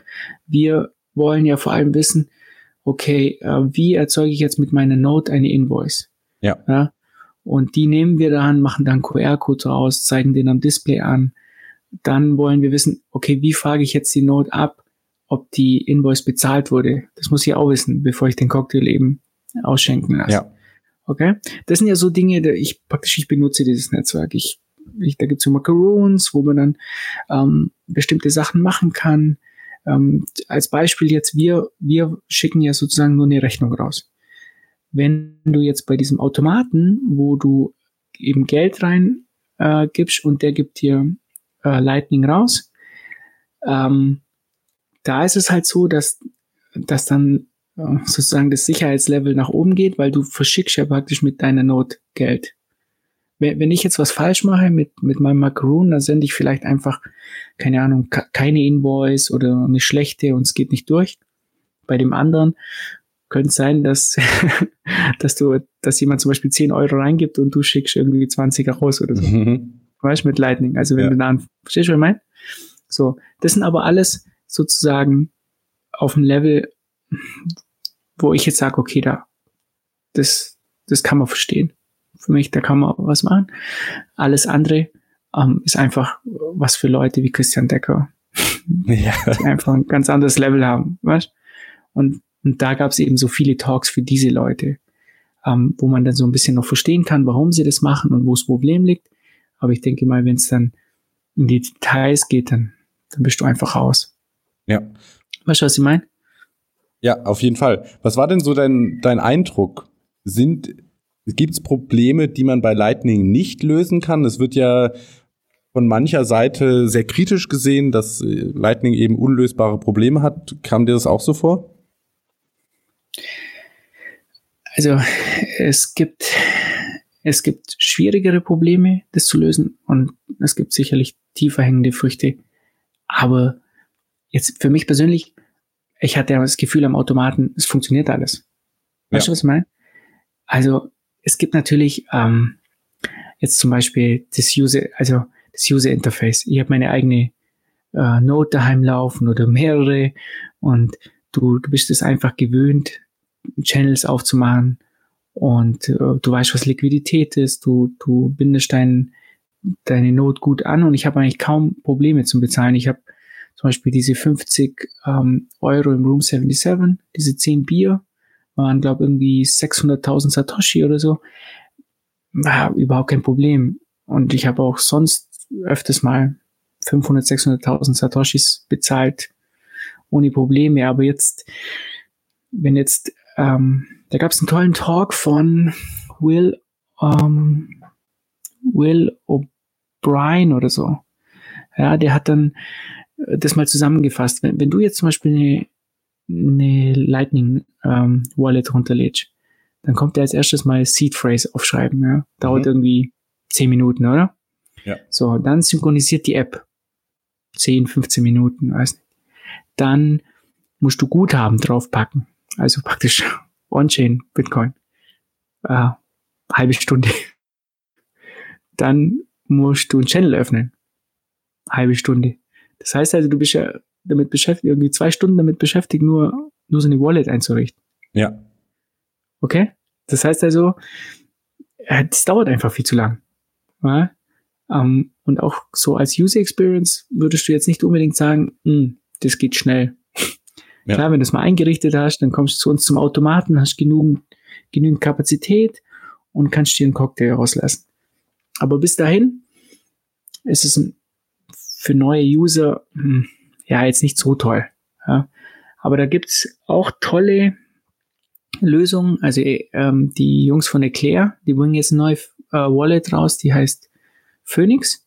Wir wollen ja vor allem wissen, okay, äh, wie erzeuge ich jetzt mit meiner Node eine Invoice? Ja. ja? Und die nehmen wir dann, machen dann QR-Code raus, zeigen den am Display an. Dann wollen wir wissen, okay, wie frage ich jetzt die Node ab, ob die Invoice bezahlt wurde? Das muss ich auch wissen, bevor ich den Cocktail eben ausschenken lasse. Ja. Okay? Das sind ja so Dinge, die ich praktisch, ich benutze dieses Netzwerk. Ich, ich da gibt's so Macaroons, wo man dann ähm, bestimmte Sachen machen kann. Ähm, als Beispiel jetzt, wir, wir schicken ja sozusagen nur eine Rechnung raus. Wenn du jetzt bei diesem Automaten, wo du eben Geld rein äh, gibst und der gibt dir äh, Lightning raus, ähm, da ist es halt so, dass, dass dann äh, sozusagen das Sicherheitslevel nach oben geht, weil du verschickst ja praktisch mit deiner Note Geld wenn, wenn ich jetzt was falsch mache mit, mit meinem Macaroon, dann sende ich vielleicht einfach, keine Ahnung, keine Invoice oder eine schlechte und es geht nicht durch. Bei dem anderen könnte es sein, dass, dass du, dass jemand zum Beispiel 10 Euro reingibt und du schickst irgendwie 20 raus oder so. Mhm. Weißt du, mit Lightning. Also wenn ja. du da, verstehst du, was ich meine? So. Das sind aber alles sozusagen auf dem Level, wo ich jetzt sage, okay, da, das, das kann man verstehen für mich, da kann man was machen. Alles andere ähm, ist einfach was für Leute wie Christian Decker, ja. die einfach ein ganz anderes Level haben, weißt? Und, und da gab es eben so viele Talks für diese Leute, ähm, wo man dann so ein bisschen noch verstehen kann, warum sie das machen und wo das Problem liegt. Aber ich denke mal, wenn es dann in die Details geht, dann, dann bist du einfach raus. Ja. Weißt du, was ich meine? Ja, auf jeden Fall. Was war denn so dein, dein Eindruck? Sind Gibt es Probleme, die man bei Lightning nicht lösen kann? Es wird ja von mancher Seite sehr kritisch gesehen, dass äh, Lightning eben unlösbare Probleme hat. Kam dir das auch so vor? Also es gibt es gibt schwierigere Probleme, das zu lösen und es gibt sicherlich tiefer hängende Früchte. Aber jetzt für mich persönlich, ich hatte ja das Gefühl am Automaten, es funktioniert alles. Weißt ja. du, was ich meine? Also es gibt natürlich ähm, jetzt zum Beispiel das User, also das User Interface. Ich habe meine eigene äh, Node daheim laufen oder mehrere und du, du bist es einfach gewöhnt, Channels aufzumachen und äh, du weißt, was Liquidität ist, du, du bindest dein, deine Node gut an und ich habe eigentlich kaum Probleme zum Bezahlen. Ich habe Beispiel diese 50 ähm, Euro im Room 77, diese 10 Bier, waren, glaube irgendwie 600.000 Satoshi oder so. War überhaupt kein Problem. Und ich habe auch sonst öfters mal 500, 600.000 Satoshis bezahlt, ohne Probleme. Aber jetzt, wenn jetzt, ähm, da gab es einen tollen Talk von Will, ähm, Will O'Brien oder so. Ja, der hat dann das mal zusammengefasst. Wenn, wenn du jetzt zum Beispiel eine, eine Lightning ähm, Wallet runterlädst, dann kommt er als erstes mal Seed Phrase aufschreiben. Ja? Dauert mhm. irgendwie 10 Minuten, oder? Ja. So, dann synchronisiert die App. 10, 15 Minuten, weiß nicht. Dann musst du Guthaben draufpacken. Also praktisch On-Chain Bitcoin. Äh, halbe Stunde. Dann musst du einen Channel öffnen. Halbe Stunde. Das heißt also, du bist ja damit beschäftigt, irgendwie zwei Stunden damit beschäftigt, nur, nur so eine Wallet einzurichten. Ja. Okay? Das heißt also, äh, das dauert einfach viel zu lang. Ja? Um, ähm, und auch so als User Experience würdest du jetzt nicht unbedingt sagen, hm, das geht schnell. Ja. Klar, wenn du es mal eingerichtet hast, dann kommst du zu uns zum Automaten, hast genügend, genügend Kapazität und kannst dir einen Cocktail rauslassen. Aber bis dahin ist es ein für neue User hm, ja jetzt nicht so toll. Ja. Aber da gibt's auch tolle Lösungen. Also ähm, die Jungs von Eclair, die bringen jetzt ein neues äh, Wallet raus, die heißt Phoenix.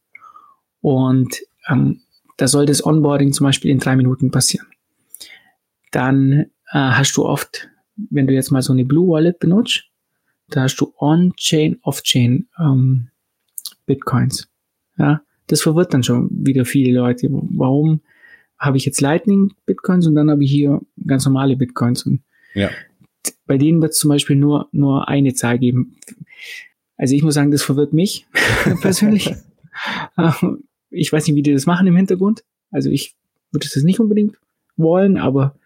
Und ähm, da soll das Onboarding zum Beispiel in drei Minuten passieren. Dann äh, hast du oft, wenn du jetzt mal so eine Blue Wallet benutzt, da hast du On-Chain, Off-Chain ähm, Bitcoins. Ja, das verwirrt dann schon wieder viele Leute. Warum habe ich jetzt Lightning Bitcoins und dann habe ich hier ganz normale Bitcoins? Und ja. Bei denen wird es zum Beispiel nur, nur eine Zahl geben. Also ich muss sagen, das verwirrt mich persönlich. ich weiß nicht, wie die das machen im Hintergrund. Also ich würde das nicht unbedingt wollen, aber,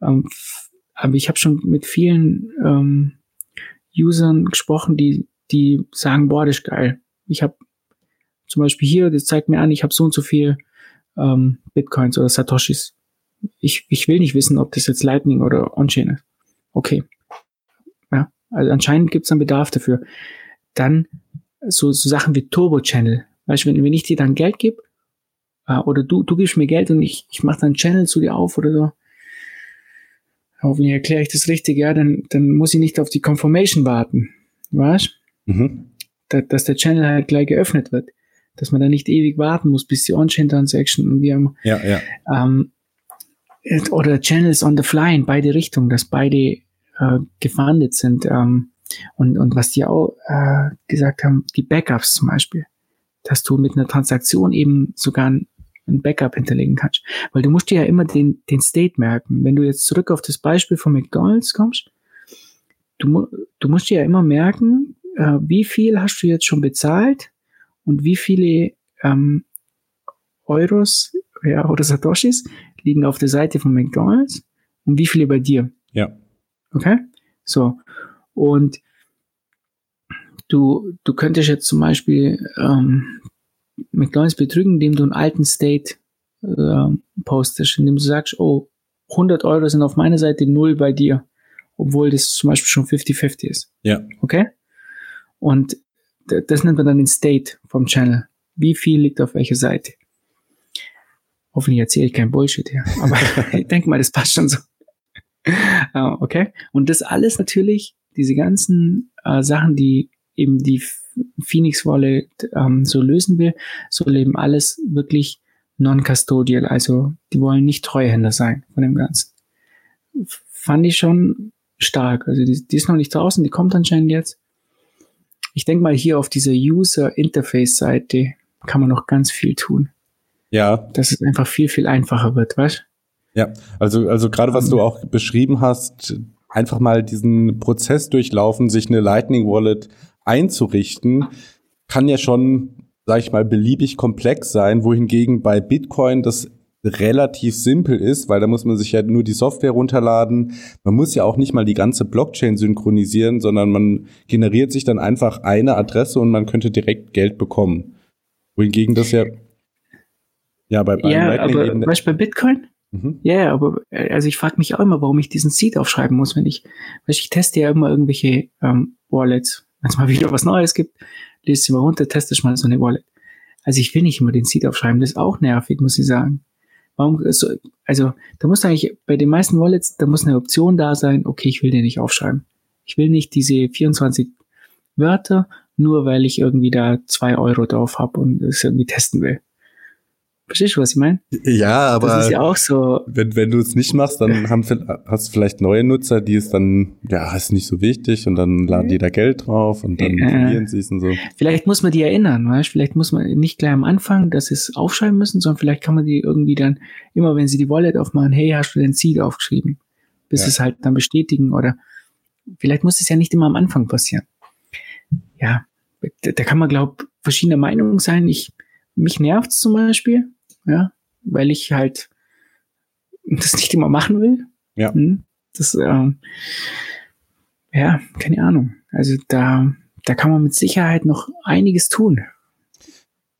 ähm, aber ich habe schon mit vielen ähm, Usern gesprochen, die, die sagen, boah, das ist geil. Ich habe zum Beispiel hier, das zeigt mir an, ich habe so und so viel ähm, Bitcoins oder Satoshis. Ich, ich will nicht wissen, ob das jetzt Lightning oder On-Chain ist. Okay. Ja, also anscheinend gibt es einen Bedarf dafür. Dann so, so Sachen wie Turbo-Channel. Weißt du, wenn, wenn ich dir dann Geld gebe, äh, oder du, du gibst mir Geld und ich, ich mache dann Channel zu dir auf oder so, hoffentlich erkläre ich das richtig, ja, dann, dann muss ich nicht auf die Confirmation warten. Weißt mhm. da, dass der Channel halt gleich geöffnet wird dass man da nicht ewig warten muss, bis die On-Chain-Transaction irgendwie immer. Ja, ja. Ähm, oder Channels on the fly in beide Richtungen, dass beide äh, gefundet sind. Ähm, und, und was die auch äh, gesagt haben, die Backups zum Beispiel, dass du mit einer Transaktion eben sogar ein, ein Backup hinterlegen kannst. Weil du musst dir ja immer den, den State merken. Wenn du jetzt zurück auf das Beispiel von McDonalds kommst, du, du musst dir ja immer merken, äh, wie viel hast du jetzt schon bezahlt und wie viele ähm, Euros ja, oder Satoshis liegen auf der Seite von McDonald's und wie viele bei dir. Ja. Okay? So. Und du, du könntest jetzt zum Beispiel ähm, McDonald's betrügen, indem du einen alten State äh, postest, indem du sagst, oh, 100 Euro sind auf meiner Seite, null bei dir, obwohl das zum Beispiel schon 50-50 ist. Ja. Okay? Und das nennt man dann den State vom Channel. Wie viel liegt auf welcher Seite? Hoffentlich erzähle ich kein Bullshit hier, aber ich denke mal, das passt schon so. uh, okay? Und das alles natürlich, diese ganzen uh, Sachen, die eben die Phoenix Wallet um, ähm, so lösen will, so leben alles wirklich non-custodial, also die wollen nicht Treuhänder sein von dem Ganzen. Fand ich schon stark. Also die, die ist noch nicht draußen, die kommt anscheinend jetzt ich denke mal, hier auf dieser User-Interface-Seite kann man noch ganz viel tun. Ja. Dass es einfach viel, viel einfacher wird, weißt Ja, also, also gerade was du auch beschrieben hast, einfach mal diesen Prozess durchlaufen, sich eine Lightning Wallet einzurichten, kann ja schon sag ich mal, beliebig komplex sein, wohingegen bei Bitcoin das relativ simpel ist, weil da muss man sich ja nur die Software runterladen. Man muss ja auch nicht mal die ganze Blockchain synchronisieren, sondern man generiert sich dann einfach eine Adresse und man könnte direkt Geld bekommen. Wohingegen das ja ja bei, bei ja, Lightning aber weißt du, bei Bitcoin? Mhm. Ja, aber äh, also ich frage mich auch immer, warum ich diesen Seed aufschreiben muss, wenn ich, weil ich teste ja immer irgendwelche ähm, Wallets. Wenn es mal wieder was Neues gibt, lese sie mal runter, teste ich mal so eine Wallet. Also ich will nicht immer den Seed aufschreiben, das ist auch nervig, muss ich sagen. Warum, also da muss eigentlich bei den meisten Wallets, da muss eine Option da sein, okay, ich will den nicht aufschreiben. Ich will nicht diese 24 Wörter, nur weil ich irgendwie da zwei Euro drauf habe und es irgendwie testen will. Verstehst du, was ich meine? Ja, aber das ist ja auch so. Wenn, wenn du es nicht machst, dann haben, hast du vielleicht neue Nutzer, die es dann, ja, ist nicht so wichtig und dann laden die da Geld drauf und dann äh, verlieren sie es und so. Vielleicht muss man die erinnern, weißt Vielleicht muss man nicht gleich am Anfang, dass sie es aufschreiben müssen, sondern vielleicht kann man die irgendwie dann, immer wenn sie die Wallet aufmachen, hey, hast du den Seed aufgeschrieben? Bis ja. es halt dann bestätigen oder vielleicht muss es ja nicht immer am Anfang passieren. Ja, da, da kann man, glaube verschiedene Meinungen sein. Ich, mich nervt zum Beispiel, ja, weil ich halt das nicht immer machen will. Ja. Hm? Das, ähm, ja, keine Ahnung. Also da, da kann man mit Sicherheit noch einiges tun.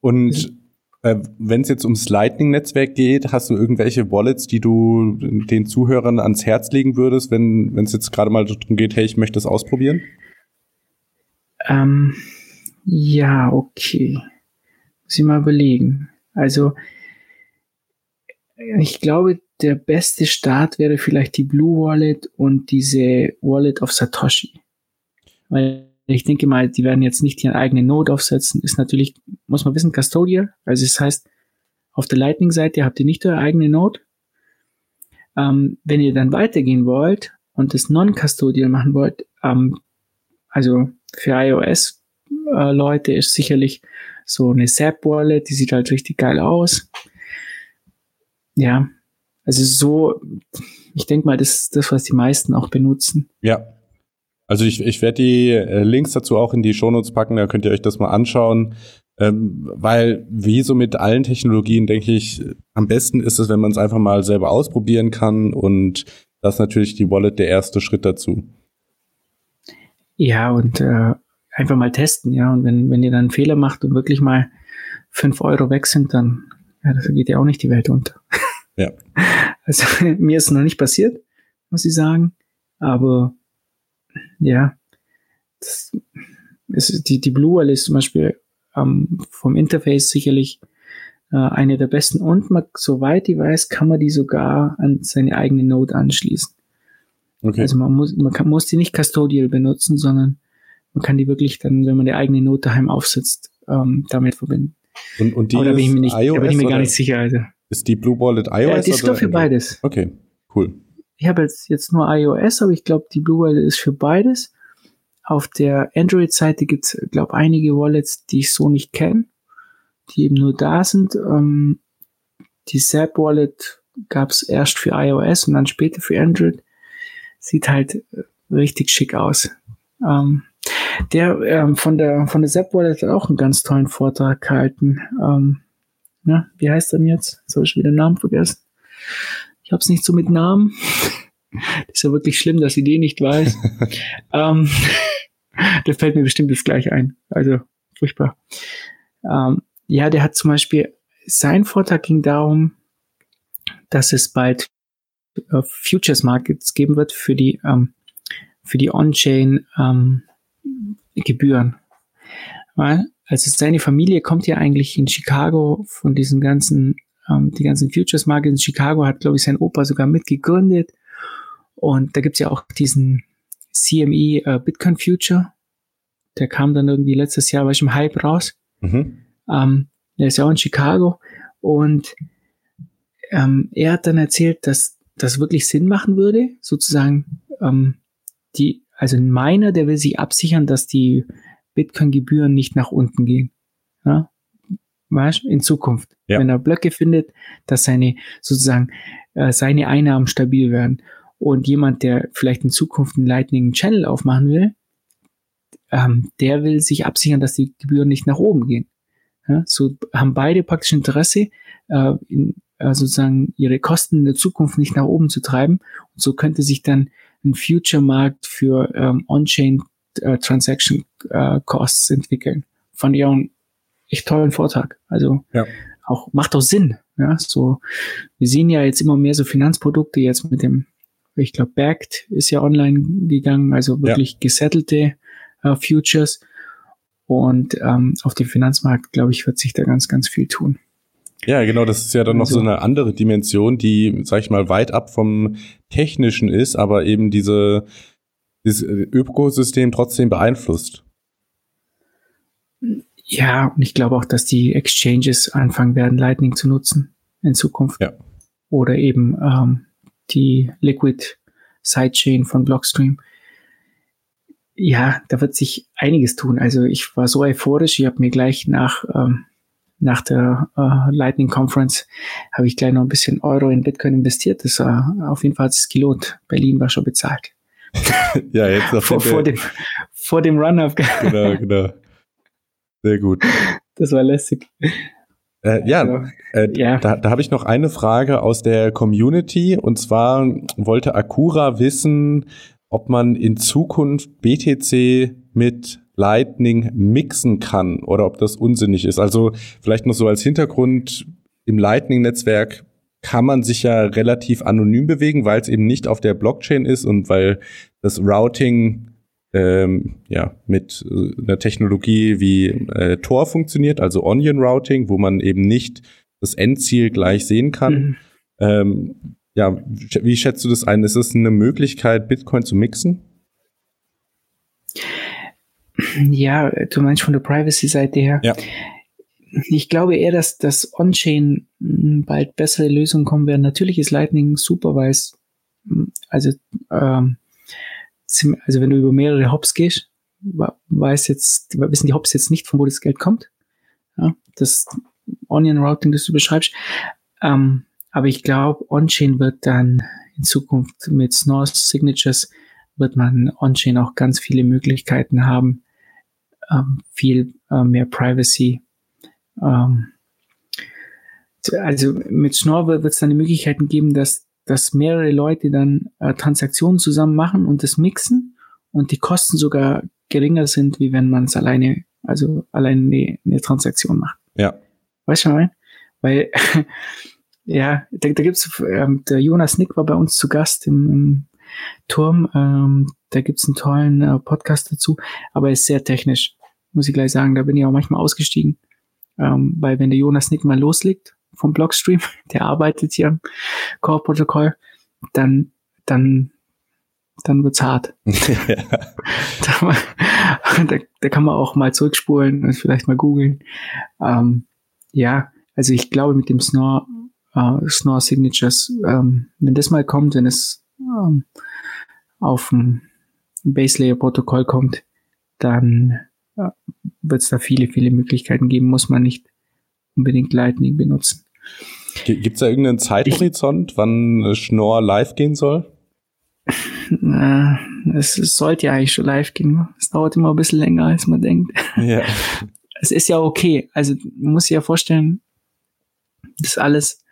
Und äh, wenn es jetzt ums Lightning-Netzwerk geht, hast du irgendwelche Wallets, die du den Zuhörern ans Herz legen würdest, wenn es jetzt gerade mal darum geht, hey, ich möchte das ausprobieren? Ähm, ja, okay. Muss ich mal überlegen. Also ich glaube, der beste Start wäre vielleicht die Blue Wallet und diese Wallet of Satoshi. Weil ich denke mal, die werden jetzt nicht ihren eigenen Node aufsetzen. Ist natürlich, muss man wissen, Custodial. Also das heißt, auf der Lightning-Seite habt ihr nicht eure eigene Node. Ähm, wenn ihr dann weitergehen wollt und das Non-Custodial machen wollt, ähm, also für iOS-Leute äh, ist sicherlich so eine Zap-Wallet, die sieht halt richtig geil aus ja, also so, ich denke mal, das ist das, was die meisten auch benutzen. Ja. Also ich, ich werde die äh, Links dazu auch in die Shownotes packen, da könnt ihr euch das mal anschauen. Ähm, weil, wie so mit allen Technologien, denke ich, am besten ist es, wenn man es einfach mal selber ausprobieren kann und das ist natürlich die Wallet der erste Schritt dazu. Ja, und äh, einfach mal testen, ja. Und wenn, wenn ihr dann einen Fehler macht und wirklich mal fünf Euro weg sind, dann ja, das geht ja auch nicht die Welt unter. Ja. Also mir ist noch nicht passiert, muss ich sagen. Aber ja, das ist, die, die Blue Wall ist zum Beispiel ähm, vom Interface sicherlich äh, eine der besten. Und man, soweit ich weiß, kann man die sogar an seine eigene Node anschließen. Okay. Also man muss, man kann, muss die nicht custodial benutzen, sondern man kann die wirklich dann, wenn man die eigene Node daheim aufsetzt, ähm, damit verbinden. Und, und die Aber da bin ich mir, nicht, iOS da bin ich mir gar nicht sicher. Also. Ist die Blue Wallet iOS? Ja, die ist doch für beides. Okay, cool. Ich habe jetzt, jetzt nur iOS, aber ich glaube, die Blue Wallet ist für beides. Auf der Android-Seite gibt es, glaube einige Wallets, die ich so nicht kenne, die eben nur da sind. Ähm, die Zap Wallet gab es erst für iOS und dann später für Android. Sieht halt äh, richtig schick aus. Ähm, der ähm, von der von der Zap Wallet hat auch einen ganz tollen Vortrag gehalten. Ähm, na, wie heißt denn jetzt? Jetzt habe ich wieder den Namen vergessen. Ich habe es nicht so mit Namen. Das ist ja wirklich schlimm, dass ich den nicht weiß. ähm, der fällt mir bestimmt jetzt gleich ein. Also furchtbar. Ähm, ja, der hat zum Beispiel, sein Vortrag ging darum, dass es bald äh, Futures Markets geben wird für die, ähm, für die On-Chain ähm, Gebühren. Weil, also seine Familie kommt ja eigentlich in Chicago von diesen ganzen, ähm, die ganzen Futures Markets in Chicago hat, glaube ich, sein Opa sogar mitgegründet. Und da gibt's ja auch diesen CME äh, Bitcoin Future. Der kam dann irgendwie letztes Jahr, war ich im Hype raus. Mhm. Ähm, der ist ja auch in Chicago. Und ähm, er hat dann erzählt, dass das wirklich Sinn machen würde, sozusagen ähm, die also ein Miner, der will sich absichern, dass die Bitcoin-Gebühren nicht nach unten gehen. Ja? Weißt, in Zukunft. Ja. Wenn er Blöcke findet, dass seine, sozusagen, äh, seine Einnahmen stabil werden. Und jemand, der vielleicht in Zukunft einen Lightning Channel aufmachen will, ähm, der will sich absichern, dass die Gebühren nicht nach oben gehen. Ja, so haben beide praktisch Interesse, äh, in, äh, sozusagen ihre Kosten in der Zukunft nicht nach oben zu treiben. Und so könnte sich dann ein Future-Markt für ähm, On-Chain äh, Transaction äh, Costs entwickeln. Fand ich auch einen echt tollen Vortrag. Also ja. auch macht auch Sinn. Ja, so wir sehen ja jetzt immer mehr so Finanzprodukte jetzt mit dem, ich glaube, Backed ist ja online gegangen, also wirklich ja. gesettelte äh, Futures. Und ähm, auf dem Finanzmarkt, glaube ich, wird sich da ganz, ganz viel tun. Ja, genau, das ist ja dann also, noch so eine andere Dimension, die, sag ich mal, weit ab vom Technischen ist, aber eben diese, dieses Ökosystem trotzdem beeinflusst. Ja, und ich glaube auch, dass die Exchanges anfangen werden, Lightning zu nutzen in Zukunft. Ja. Oder eben ähm, die Liquid Sidechain von Blockstream. Ja, da wird sich einiges tun. Also ich war so euphorisch, ich habe mir gleich nach ähm, nach der äh, Lightning Conference habe ich gleich noch ein bisschen Euro in Bitcoin investiert. Das war auf jeden Fall hat es gelohnt. Berlin war schon bezahlt. ja, jetzt auf vor, vor, dem, vor dem Run-Up. genau, genau. Sehr gut. Das war lässig. Äh, ja, also, äh, ja, da, da habe ich noch eine Frage aus der Community. Und zwar wollte Akura wissen, ob man in Zukunft BTC mit Lightning mixen kann oder ob das unsinnig ist. Also vielleicht noch so als Hintergrund, im Lightning-Netzwerk kann man sich ja relativ anonym bewegen, weil es eben nicht auf der Blockchain ist und weil das Routing ähm, ja mit äh, einer Technologie wie äh, Tor funktioniert, also Onion Routing, wo man eben nicht das Endziel gleich sehen kann. Mhm. Ähm, ja, wie schätzt du das ein? Ist es eine Möglichkeit, Bitcoin zu mixen? Ja, du meinst von der Privacy-Seite her. Ja. Ich glaube eher, dass das On-Chain hm, bald bessere Lösungen kommen werden. Natürlich ist Lightning super, weil es, hm, also, ähm, also wenn du über mehrere Hops gehst, weiß jetzt, wissen die Hops jetzt nicht, von wo das Geld kommt. Ja, das Onion Routing, das du beschreibst. Ähm, aber ich glaube, On-Chain wird dann in Zukunft mit Snore Signatures wird man On-Chain auch ganz viele Möglichkeiten haben, ähm, viel äh, mehr Privacy. Ähm, also mit Schnorr wird es dann die Möglichkeiten geben, dass, dass mehrere Leute dann äh, Transaktionen zusammen machen und das mixen und die Kosten sogar geringer sind, wie wenn man es alleine, also alleine eine, eine Transaktion macht. Ja. Weißt du, was Weil, ja, da, da gibt's, ähm, der Jonas Nick war bei uns zu Gast im, im Turm, ähm, da gibt's einen tollen äh, Podcast dazu, aber er ist sehr technisch muss ich gleich sagen. Da bin ich auch manchmal ausgestiegen. Ähm, weil wenn der Jonas Nick mal loslegt vom Blogstream, der arbeitet hier im Core-Protokoll, dann, dann, dann wird's hart. da, da, da, kann man auch mal zurückspulen und vielleicht mal googeln. Ähm, ja, also ich glaube mit dem Snore, äh, Snore Signatures, ähm, wenn das mal kommt, wenn es ähm, auf ein Base Layer Protokoll kommt, dann wird es da viele, viele Möglichkeiten geben, muss man nicht unbedingt Lightning benutzen. Gibt es da irgendeinen Zeithorizont, ich, wann Schnorr live gehen soll? es, es sollte ja eigentlich schon live gehen. Es dauert immer ein bisschen länger, als man denkt. Ja. Es ist ja okay. Also man muss sich ja vorstellen, das alles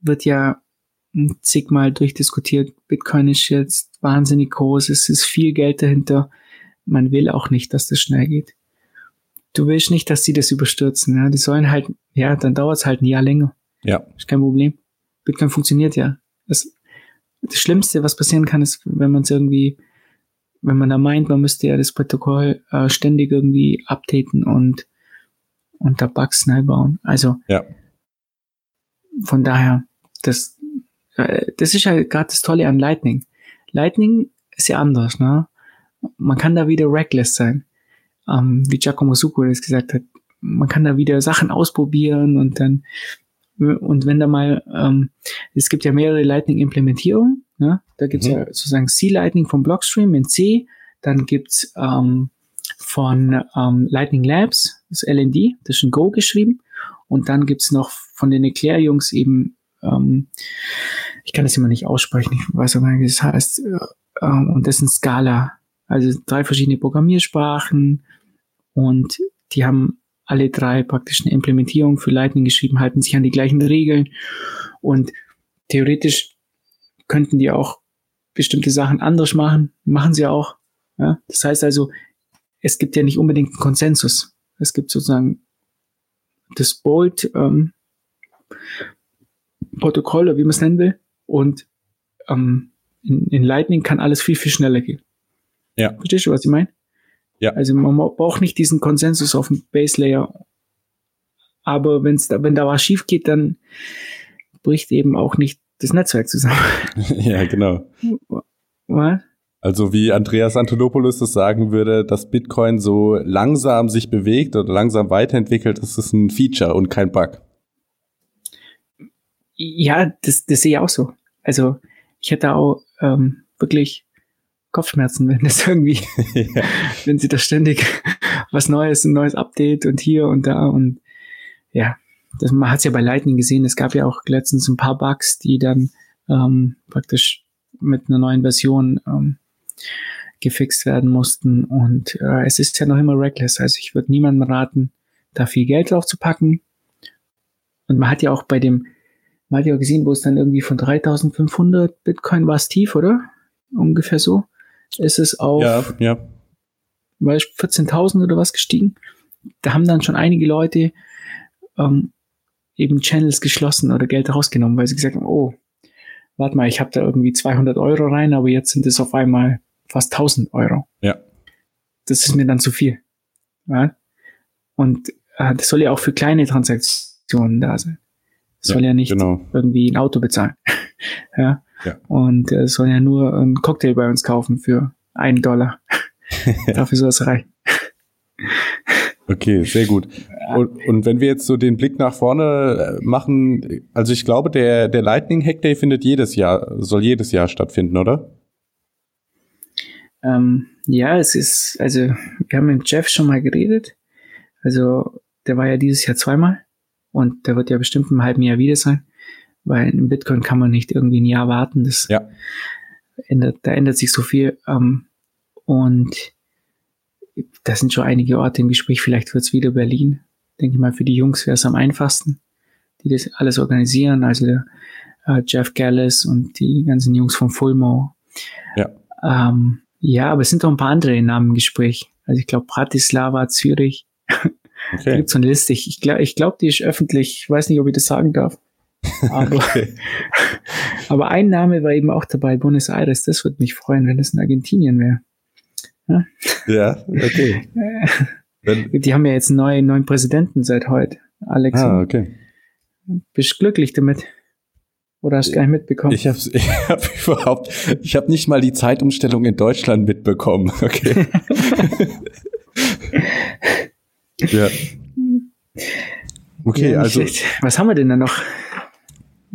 wird ja zigmal durchdiskutiert. Bitcoin ist jetzt wahnsinnig groß, es ist viel Geld dahinter. Man will auch nicht, dass das schnell geht du willst nicht, dass sie das überstürzen. Ja? Die sollen halt, ja, dann dauert es halt ein Jahr länger. Ja. Ist kein Problem. Bitcoin funktioniert ja. Das, das Schlimmste, was passieren kann, ist, wenn man es irgendwie, wenn man da meint, man müsste ja das Protokoll äh, ständig irgendwie updaten und, und da Bugs neu bauen. Also, ja. von daher, das, äh, das ist ja gerade das Tolle an Lightning. Lightning ist ja anders, ne? Man kann da wieder reckless sein ähm, wie Giacomo Succo das gesagt hat, man kann da wieder Sachen ausprobieren und dann und wenn da mal, ähm, es gibt ja mehrere Lightning-Implementierungen, ne? da gibt's mhm. ja sozusagen C-Lightning vom Blockstream in C, dann gibt's ähm, von ähm, Lightning Labs, das LND, das ist in Go geschrieben, und dann gibt's noch von den Eclair-Jungs eben, ähm, ich kann das immer nicht aussprechen, ich weiß auch gar nicht, wie das heißt, äh, äh, und das ist ein Scala, also drei verschiedene Programmiersprachen und die haben alle drei praktisch eine Implementierung für Lightning geschrieben, halten sich an die gleichen Regeln und theoretisch könnten die auch bestimmte Sachen anders machen, machen sie auch. Ja? Das heißt also, es gibt ja nicht unbedingt einen Konsensus. Es gibt sozusagen das Bolt ähm, Protokoll, oder wie man es nennen will, und ähm, in, in Lightning kann alles viel, viel schneller gehen. Ja. Verstehst du, was ich meine? Ja. Also man braucht nicht diesen Konsensus auf dem Base Layer. Aber wenn's da, wenn da was schief geht, dann bricht eben auch nicht das Netzwerk zusammen. ja, genau. Was? Also wie Andreas Antonopoulos das sagen würde, dass Bitcoin so langsam sich bewegt oder langsam weiterentwickelt, das ist ein Feature und kein Bug. Ja, das, das sehe ich auch so. Also ich hätte auch ähm, wirklich Kopfschmerzen, wenn das irgendwie, ja. wenn sie da ständig was Neues, ein neues Update und hier und da und ja, das, man hat es ja bei Lightning gesehen, es gab ja auch letztens ein paar Bugs, die dann ähm, praktisch mit einer neuen Version ähm, gefixt werden mussten und äh, es ist ja noch immer reckless, also ich würde niemandem raten, da viel Geld drauf zu packen und man hat ja auch bei dem, man hat ja auch gesehen, wo es dann irgendwie von 3500 Bitcoin war es tief, oder? Ungefähr so ist es auf ja, ja. 14.000 oder was gestiegen. Da haben dann schon einige Leute ähm, eben Channels geschlossen oder Geld rausgenommen, weil sie gesagt haben, oh, warte mal, ich habe da irgendwie 200 Euro rein, aber jetzt sind es auf einmal fast 1000 Euro. Ja. Das ist mir dann zu viel. Ja? Und äh, das soll ja auch für kleine Transaktionen da sein. Das ja, soll ja nicht genau. irgendwie ein Auto bezahlen. ja. Ja. Und äh, soll ja nur einen Cocktail bei uns kaufen für einen Dollar. Dafür soll es reichen. Okay, sehr gut. Und, und, wenn wir jetzt so den Blick nach vorne äh, machen, also ich glaube, der, der Lightning Hack Day findet jedes Jahr, soll jedes Jahr stattfinden, oder? Ähm, ja, es ist, also wir haben mit Jeff schon mal geredet. Also der war ja dieses Jahr zweimal und der wird ja bestimmt im halben Jahr wieder sein weil im Bitcoin kann man nicht irgendwie ein Jahr warten. Das ja. ändert, da ändert sich so viel. Ähm, und da sind schon einige Orte im Gespräch. Vielleicht wird es wieder Berlin. Denke ich mal, für die Jungs wäre es am einfachsten, die das alles organisieren. Also der äh, Jeff Gallis und die ganzen Jungs von Fulmo. Ja. Ähm, ja, aber es sind auch ein paar andere Namen im Gespräch. Also ich glaube Bratislava, Zürich. Okay. Da gibt es so eine Liste. Ich, ich glaube, ich glaub, die ist öffentlich. Ich weiß nicht, ob ich das sagen darf. Aber, okay. aber ein Name war eben auch dabei, Buenos Aires. Das würde mich freuen, wenn das in Argentinien wäre. Ja? ja, okay. Die haben ja jetzt einen neuen, neuen Präsidenten seit heute, Alex. Ah, okay. Bist glücklich damit? Oder hast du gar nicht mitbekommen? Ich habe ich hab überhaupt, ich habe nicht mal die Zeitumstellung in Deutschland mitbekommen. Okay. ja. Okay, ja, also. Schlecht. Was haben wir denn da noch?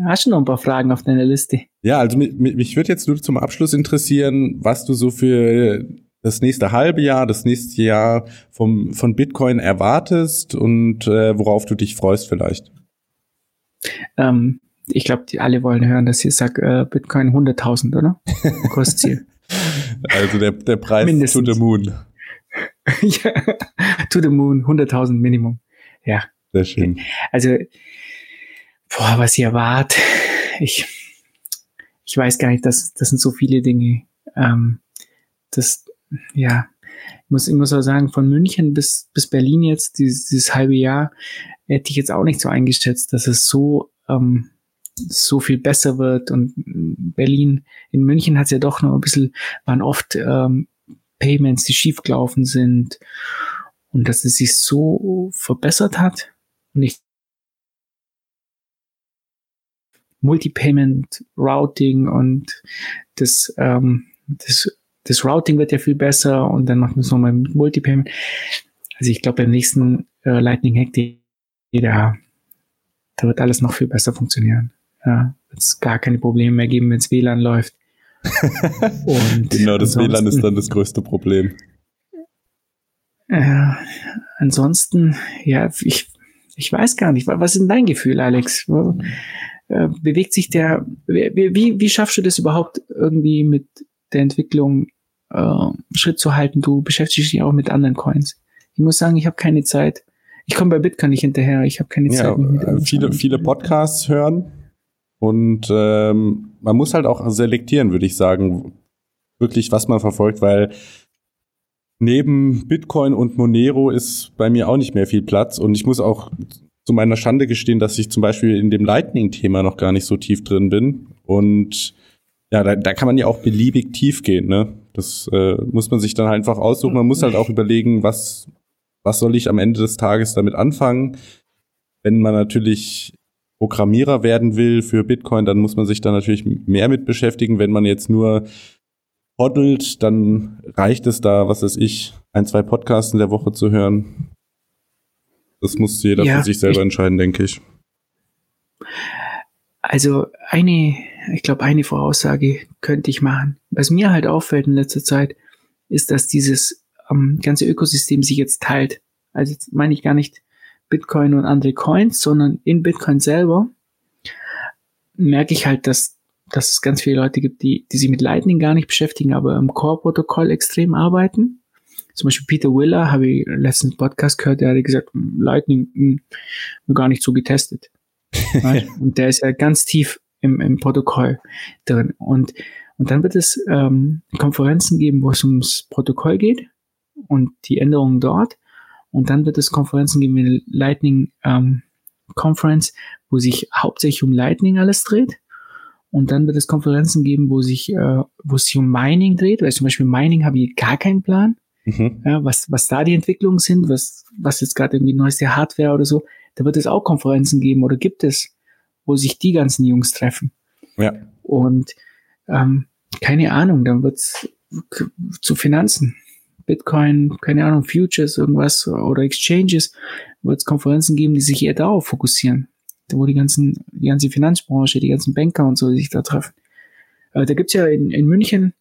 Hast du noch ein paar Fragen auf deiner Liste? Ja, also mich, mich würde jetzt nur zum Abschluss interessieren, was du so für das nächste halbe Jahr, das nächste Jahr vom, von Bitcoin erwartest und äh, worauf du dich freust vielleicht. Ähm, ich glaube, die alle wollen hören, dass ich sage, äh, Bitcoin 100.000, oder? Kursziel. also der, der Preis Mindestens. to the moon. ja, to the moon, 100.000 Minimum. Ja. Sehr schön. Also boah, was ihr wart. Ich, ich weiß gar nicht, das, das sind so viele Dinge. Ähm, das, ja, ich muss, ich muss auch sagen, von München bis, bis Berlin jetzt, dieses, dieses halbe Jahr, hätte ich jetzt auch nicht so eingeschätzt, dass es so, ähm, so viel besser wird. Und Berlin, in München hat es ja doch noch ein bisschen, waren oft ähm, Payments, die schiefgelaufen sind. Und dass es sich so verbessert hat. Und ich Multipayment Routing und das, ähm, das, das Routing wird ja viel besser und dann machen wir es nochmal mit Multipayment. Also ich glaube, beim nächsten äh, Lightning Hack, da, da wird alles noch viel besser funktionieren. Ja, wird es gar keine Probleme mehr geben, wenn es WLAN läuft. genau, das WLAN ist dann das größte Problem. Äh, ansonsten, ja, ich, ich weiß gar nicht, was ist denn dein Gefühl, Alex? Äh, bewegt sich der, wie, wie, wie schaffst du das überhaupt irgendwie mit der Entwicklung äh, Schritt zu halten? Du beschäftigst dich auch mit anderen Coins. Ich muss sagen, ich habe keine Zeit. ich komme bei Bitcoin nicht hinterher. Ich habe keine Zeit. Ja, äh, viele, viele Podcasts hören und ähm, man muss halt auch selektieren, würde ich sagen, wirklich, was man verfolgt, weil neben Bitcoin und Monero ist bei mir auch nicht mehr viel Platz und ich muss auch zu meiner Schande gestehen, dass ich zum Beispiel in dem Lightning-Thema noch gar nicht so tief drin bin und ja, da, da kann man ja auch beliebig tief gehen, ne? Das äh, muss man sich dann halt einfach aussuchen. Man muss halt auch überlegen, was, was soll ich am Ende des Tages damit anfangen. Wenn man natürlich Programmierer werden will für Bitcoin, dann muss man sich da natürlich mehr mit beschäftigen. Wenn man jetzt nur hoddelt, dann reicht es da, was weiß ich, ein, zwei Podcasts in der Woche zu hören. Das muss jeder ja, für sich selber ich, entscheiden, denke ich. Also eine ich glaube, eine Voraussage könnte ich machen. Was mir halt auffällt in letzter Zeit, ist, dass dieses ähm, ganze Ökosystem sich jetzt teilt. Also jetzt meine ich gar nicht Bitcoin und andere Coins, sondern in Bitcoin selber merke ich halt, dass, dass es ganz viele Leute gibt, die, die sich mit Lightning gar nicht beschäftigen, aber im Core-Protokoll extrem arbeiten. Zum Beispiel Peter Willer habe ich letzten Podcast gehört, der hat gesagt, Lightning mh, hm, gar nicht so getestet. und der ist ja ganz tief im, im Protokoll drin. Und, und dann wird es ähm, Konferenzen geben, wo es ums Protokoll geht und die Änderungen dort. Und dann wird es Konferenzen geben wie Lightning ähm, Conference, wo sich hauptsächlich um Lightning alles dreht. Und dann wird es Konferenzen geben, wo sich, äh, wo es sich um Mining dreht. Weil zum Beispiel Mining habe ich gar keinen Plan. Mhm. Ja, was, was da die Entwicklungen sind, was, was jetzt gerade irgendwie neueste Hardware oder so. Da wird es auch Konferenzen geben oder gibt es wo sich die ganzen Jungs treffen. Ja. Und ähm, keine Ahnung, dann wird's zu Finanzen. Bitcoin, keine Ahnung, Futures, irgendwas oder Exchanges, wird es Konferenzen geben, die sich eher darauf fokussieren. Wo die ganzen, die ganze Finanzbranche, die ganzen Banker und so, sich da treffen. Äh, da gibt's ja in, in München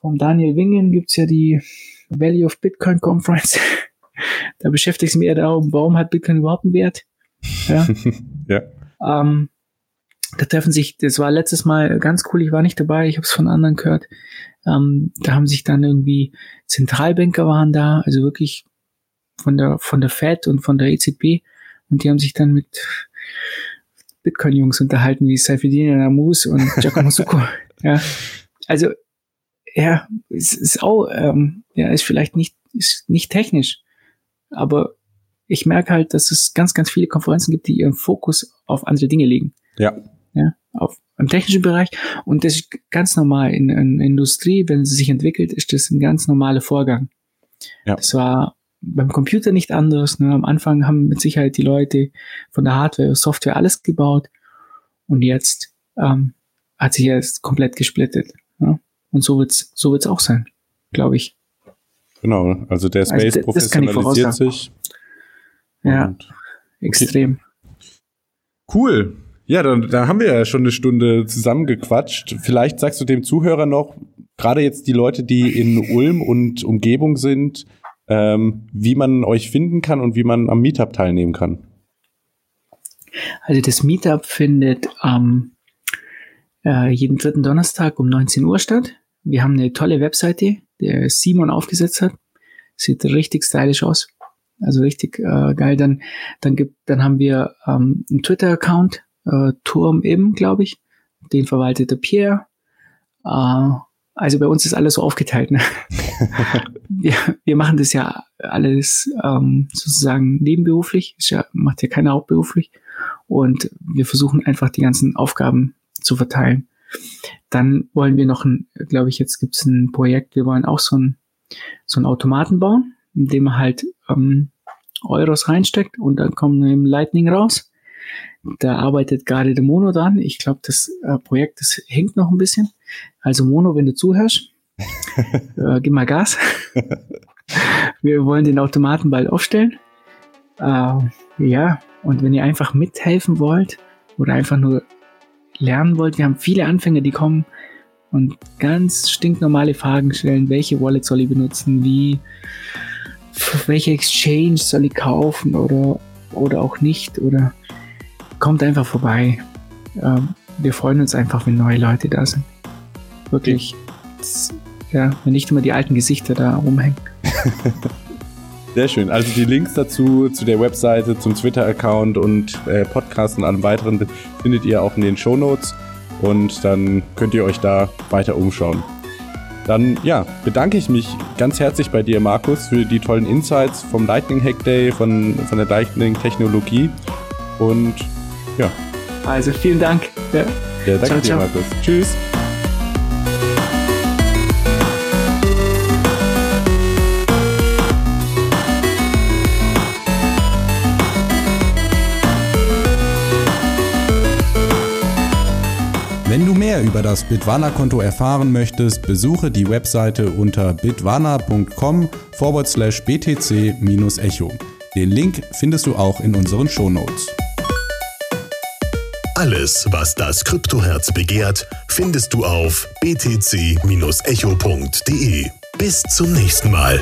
vom Daniel Wingen gibt's ja die Value of Bitcoin Conference. da beschäftigt sich mir eher darum, warum hat Bitcoin überhaupt einen Wert? Ja. ja. Ähm, da treffen sich, das war letztes Mal ganz cool, ich war nicht dabei, ich habe es von anderen gehört. Ähm, da haben sich dann irgendwie Zentralbanker waren da, also wirklich von der von der Fed und von der EZB und die haben sich dann mit Bitcoin-Jungs unterhalten, wie Saifedin Namus und Giacomo Succo. ja, also ja, es ist auch, ähm, ja, ist vielleicht nicht ist nicht technisch, aber ich merke halt, dass es ganz, ganz viele Konferenzen gibt, die ihren Fokus auf andere Dinge legen. Ja. Ja, auf im technischen Bereich. Und das ist ganz normal. In, in Industrie, wenn sie sich entwickelt, ist das ein ganz normaler Vorgang. Ja. Das war beim Computer nicht anders. Ne? Am Anfang haben mit Sicherheit die Leute von der Hardware, Software alles gebaut. Und jetzt ähm, hat sich jetzt komplett gesplittet. Und so wird's, so wird's auch sein, glaube ich. Genau, also der Space also, professionalisiert sich. Ja, extrem. Cool. Ja, dann, dann haben wir ja schon eine Stunde zusammengequatscht. Vielleicht sagst du dem Zuhörer noch, gerade jetzt die Leute, die in Ulm und Umgebung sind, ähm, wie man euch finden kann und wie man am Meetup teilnehmen kann. Also das Meetup findet am äh, jeden dritten Donnerstag um 19 Uhr statt. Wir haben eine tolle Webseite, der Simon aufgesetzt hat. Sieht richtig stylisch aus. Also richtig äh, geil. Dann, dann gibt, dann haben wir ähm, einen Twitter-Account, äh, Turm eben, glaube ich. Den verwaltet der Pierre. Äh, also bei uns ist alles so aufgeteilt. Ne? wir, wir machen das ja alles ähm, sozusagen nebenberuflich. Ist ja, macht ja keiner hauptberuflich. Und wir versuchen einfach die ganzen Aufgaben zu verteilen. Dann wollen wir noch ein, glaube ich, jetzt gibt es ein Projekt, wir wollen auch so ein so einen Automaten bauen indem man halt ähm, Euros reinsteckt und dann kommt eben Lightning raus. Da arbeitet gerade der Mono dran. Ich glaube, das äh, Projekt, das hängt noch ein bisschen. Also Mono, wenn du zuhörst, äh, gib mal Gas. Wir wollen den Automaten bald aufstellen. Äh, ja, und wenn ihr einfach mithelfen wollt oder einfach nur lernen wollt, wir haben viele Anfänger, die kommen und ganz stinknormale Fragen stellen. Welche Wallet soll ich benutzen? Wie welche Exchange soll ich kaufen oder, oder auch nicht oder kommt einfach vorbei. Ähm, wir freuen uns einfach, wenn neue Leute da sind. Wirklich. Das, ja, wenn nicht immer die alten Gesichter da rumhängen. Sehr schön. Also die Links dazu, zu der Webseite, zum Twitter-Account und äh, Podcast und allem weiteren findet ihr auch in den Show Notes. Und dann könnt ihr euch da weiter umschauen. Dann ja, bedanke ich mich ganz herzlich bei dir, Markus, für die tollen Insights vom Lightning Hack Day, von, von der Lightning Technologie. Und ja. Also vielen Dank. Ja, ja danke ciao, dir, ciao. Markus. Tschüss. Mehr über das Bitwana-Konto erfahren möchtest, besuche die Webseite unter bitwana.com forward slash btc-echo. Den Link findest du auch in unseren Shownotes. Alles, was das Kryptoherz begehrt, findest du auf btc-echo.de. Bis zum nächsten Mal.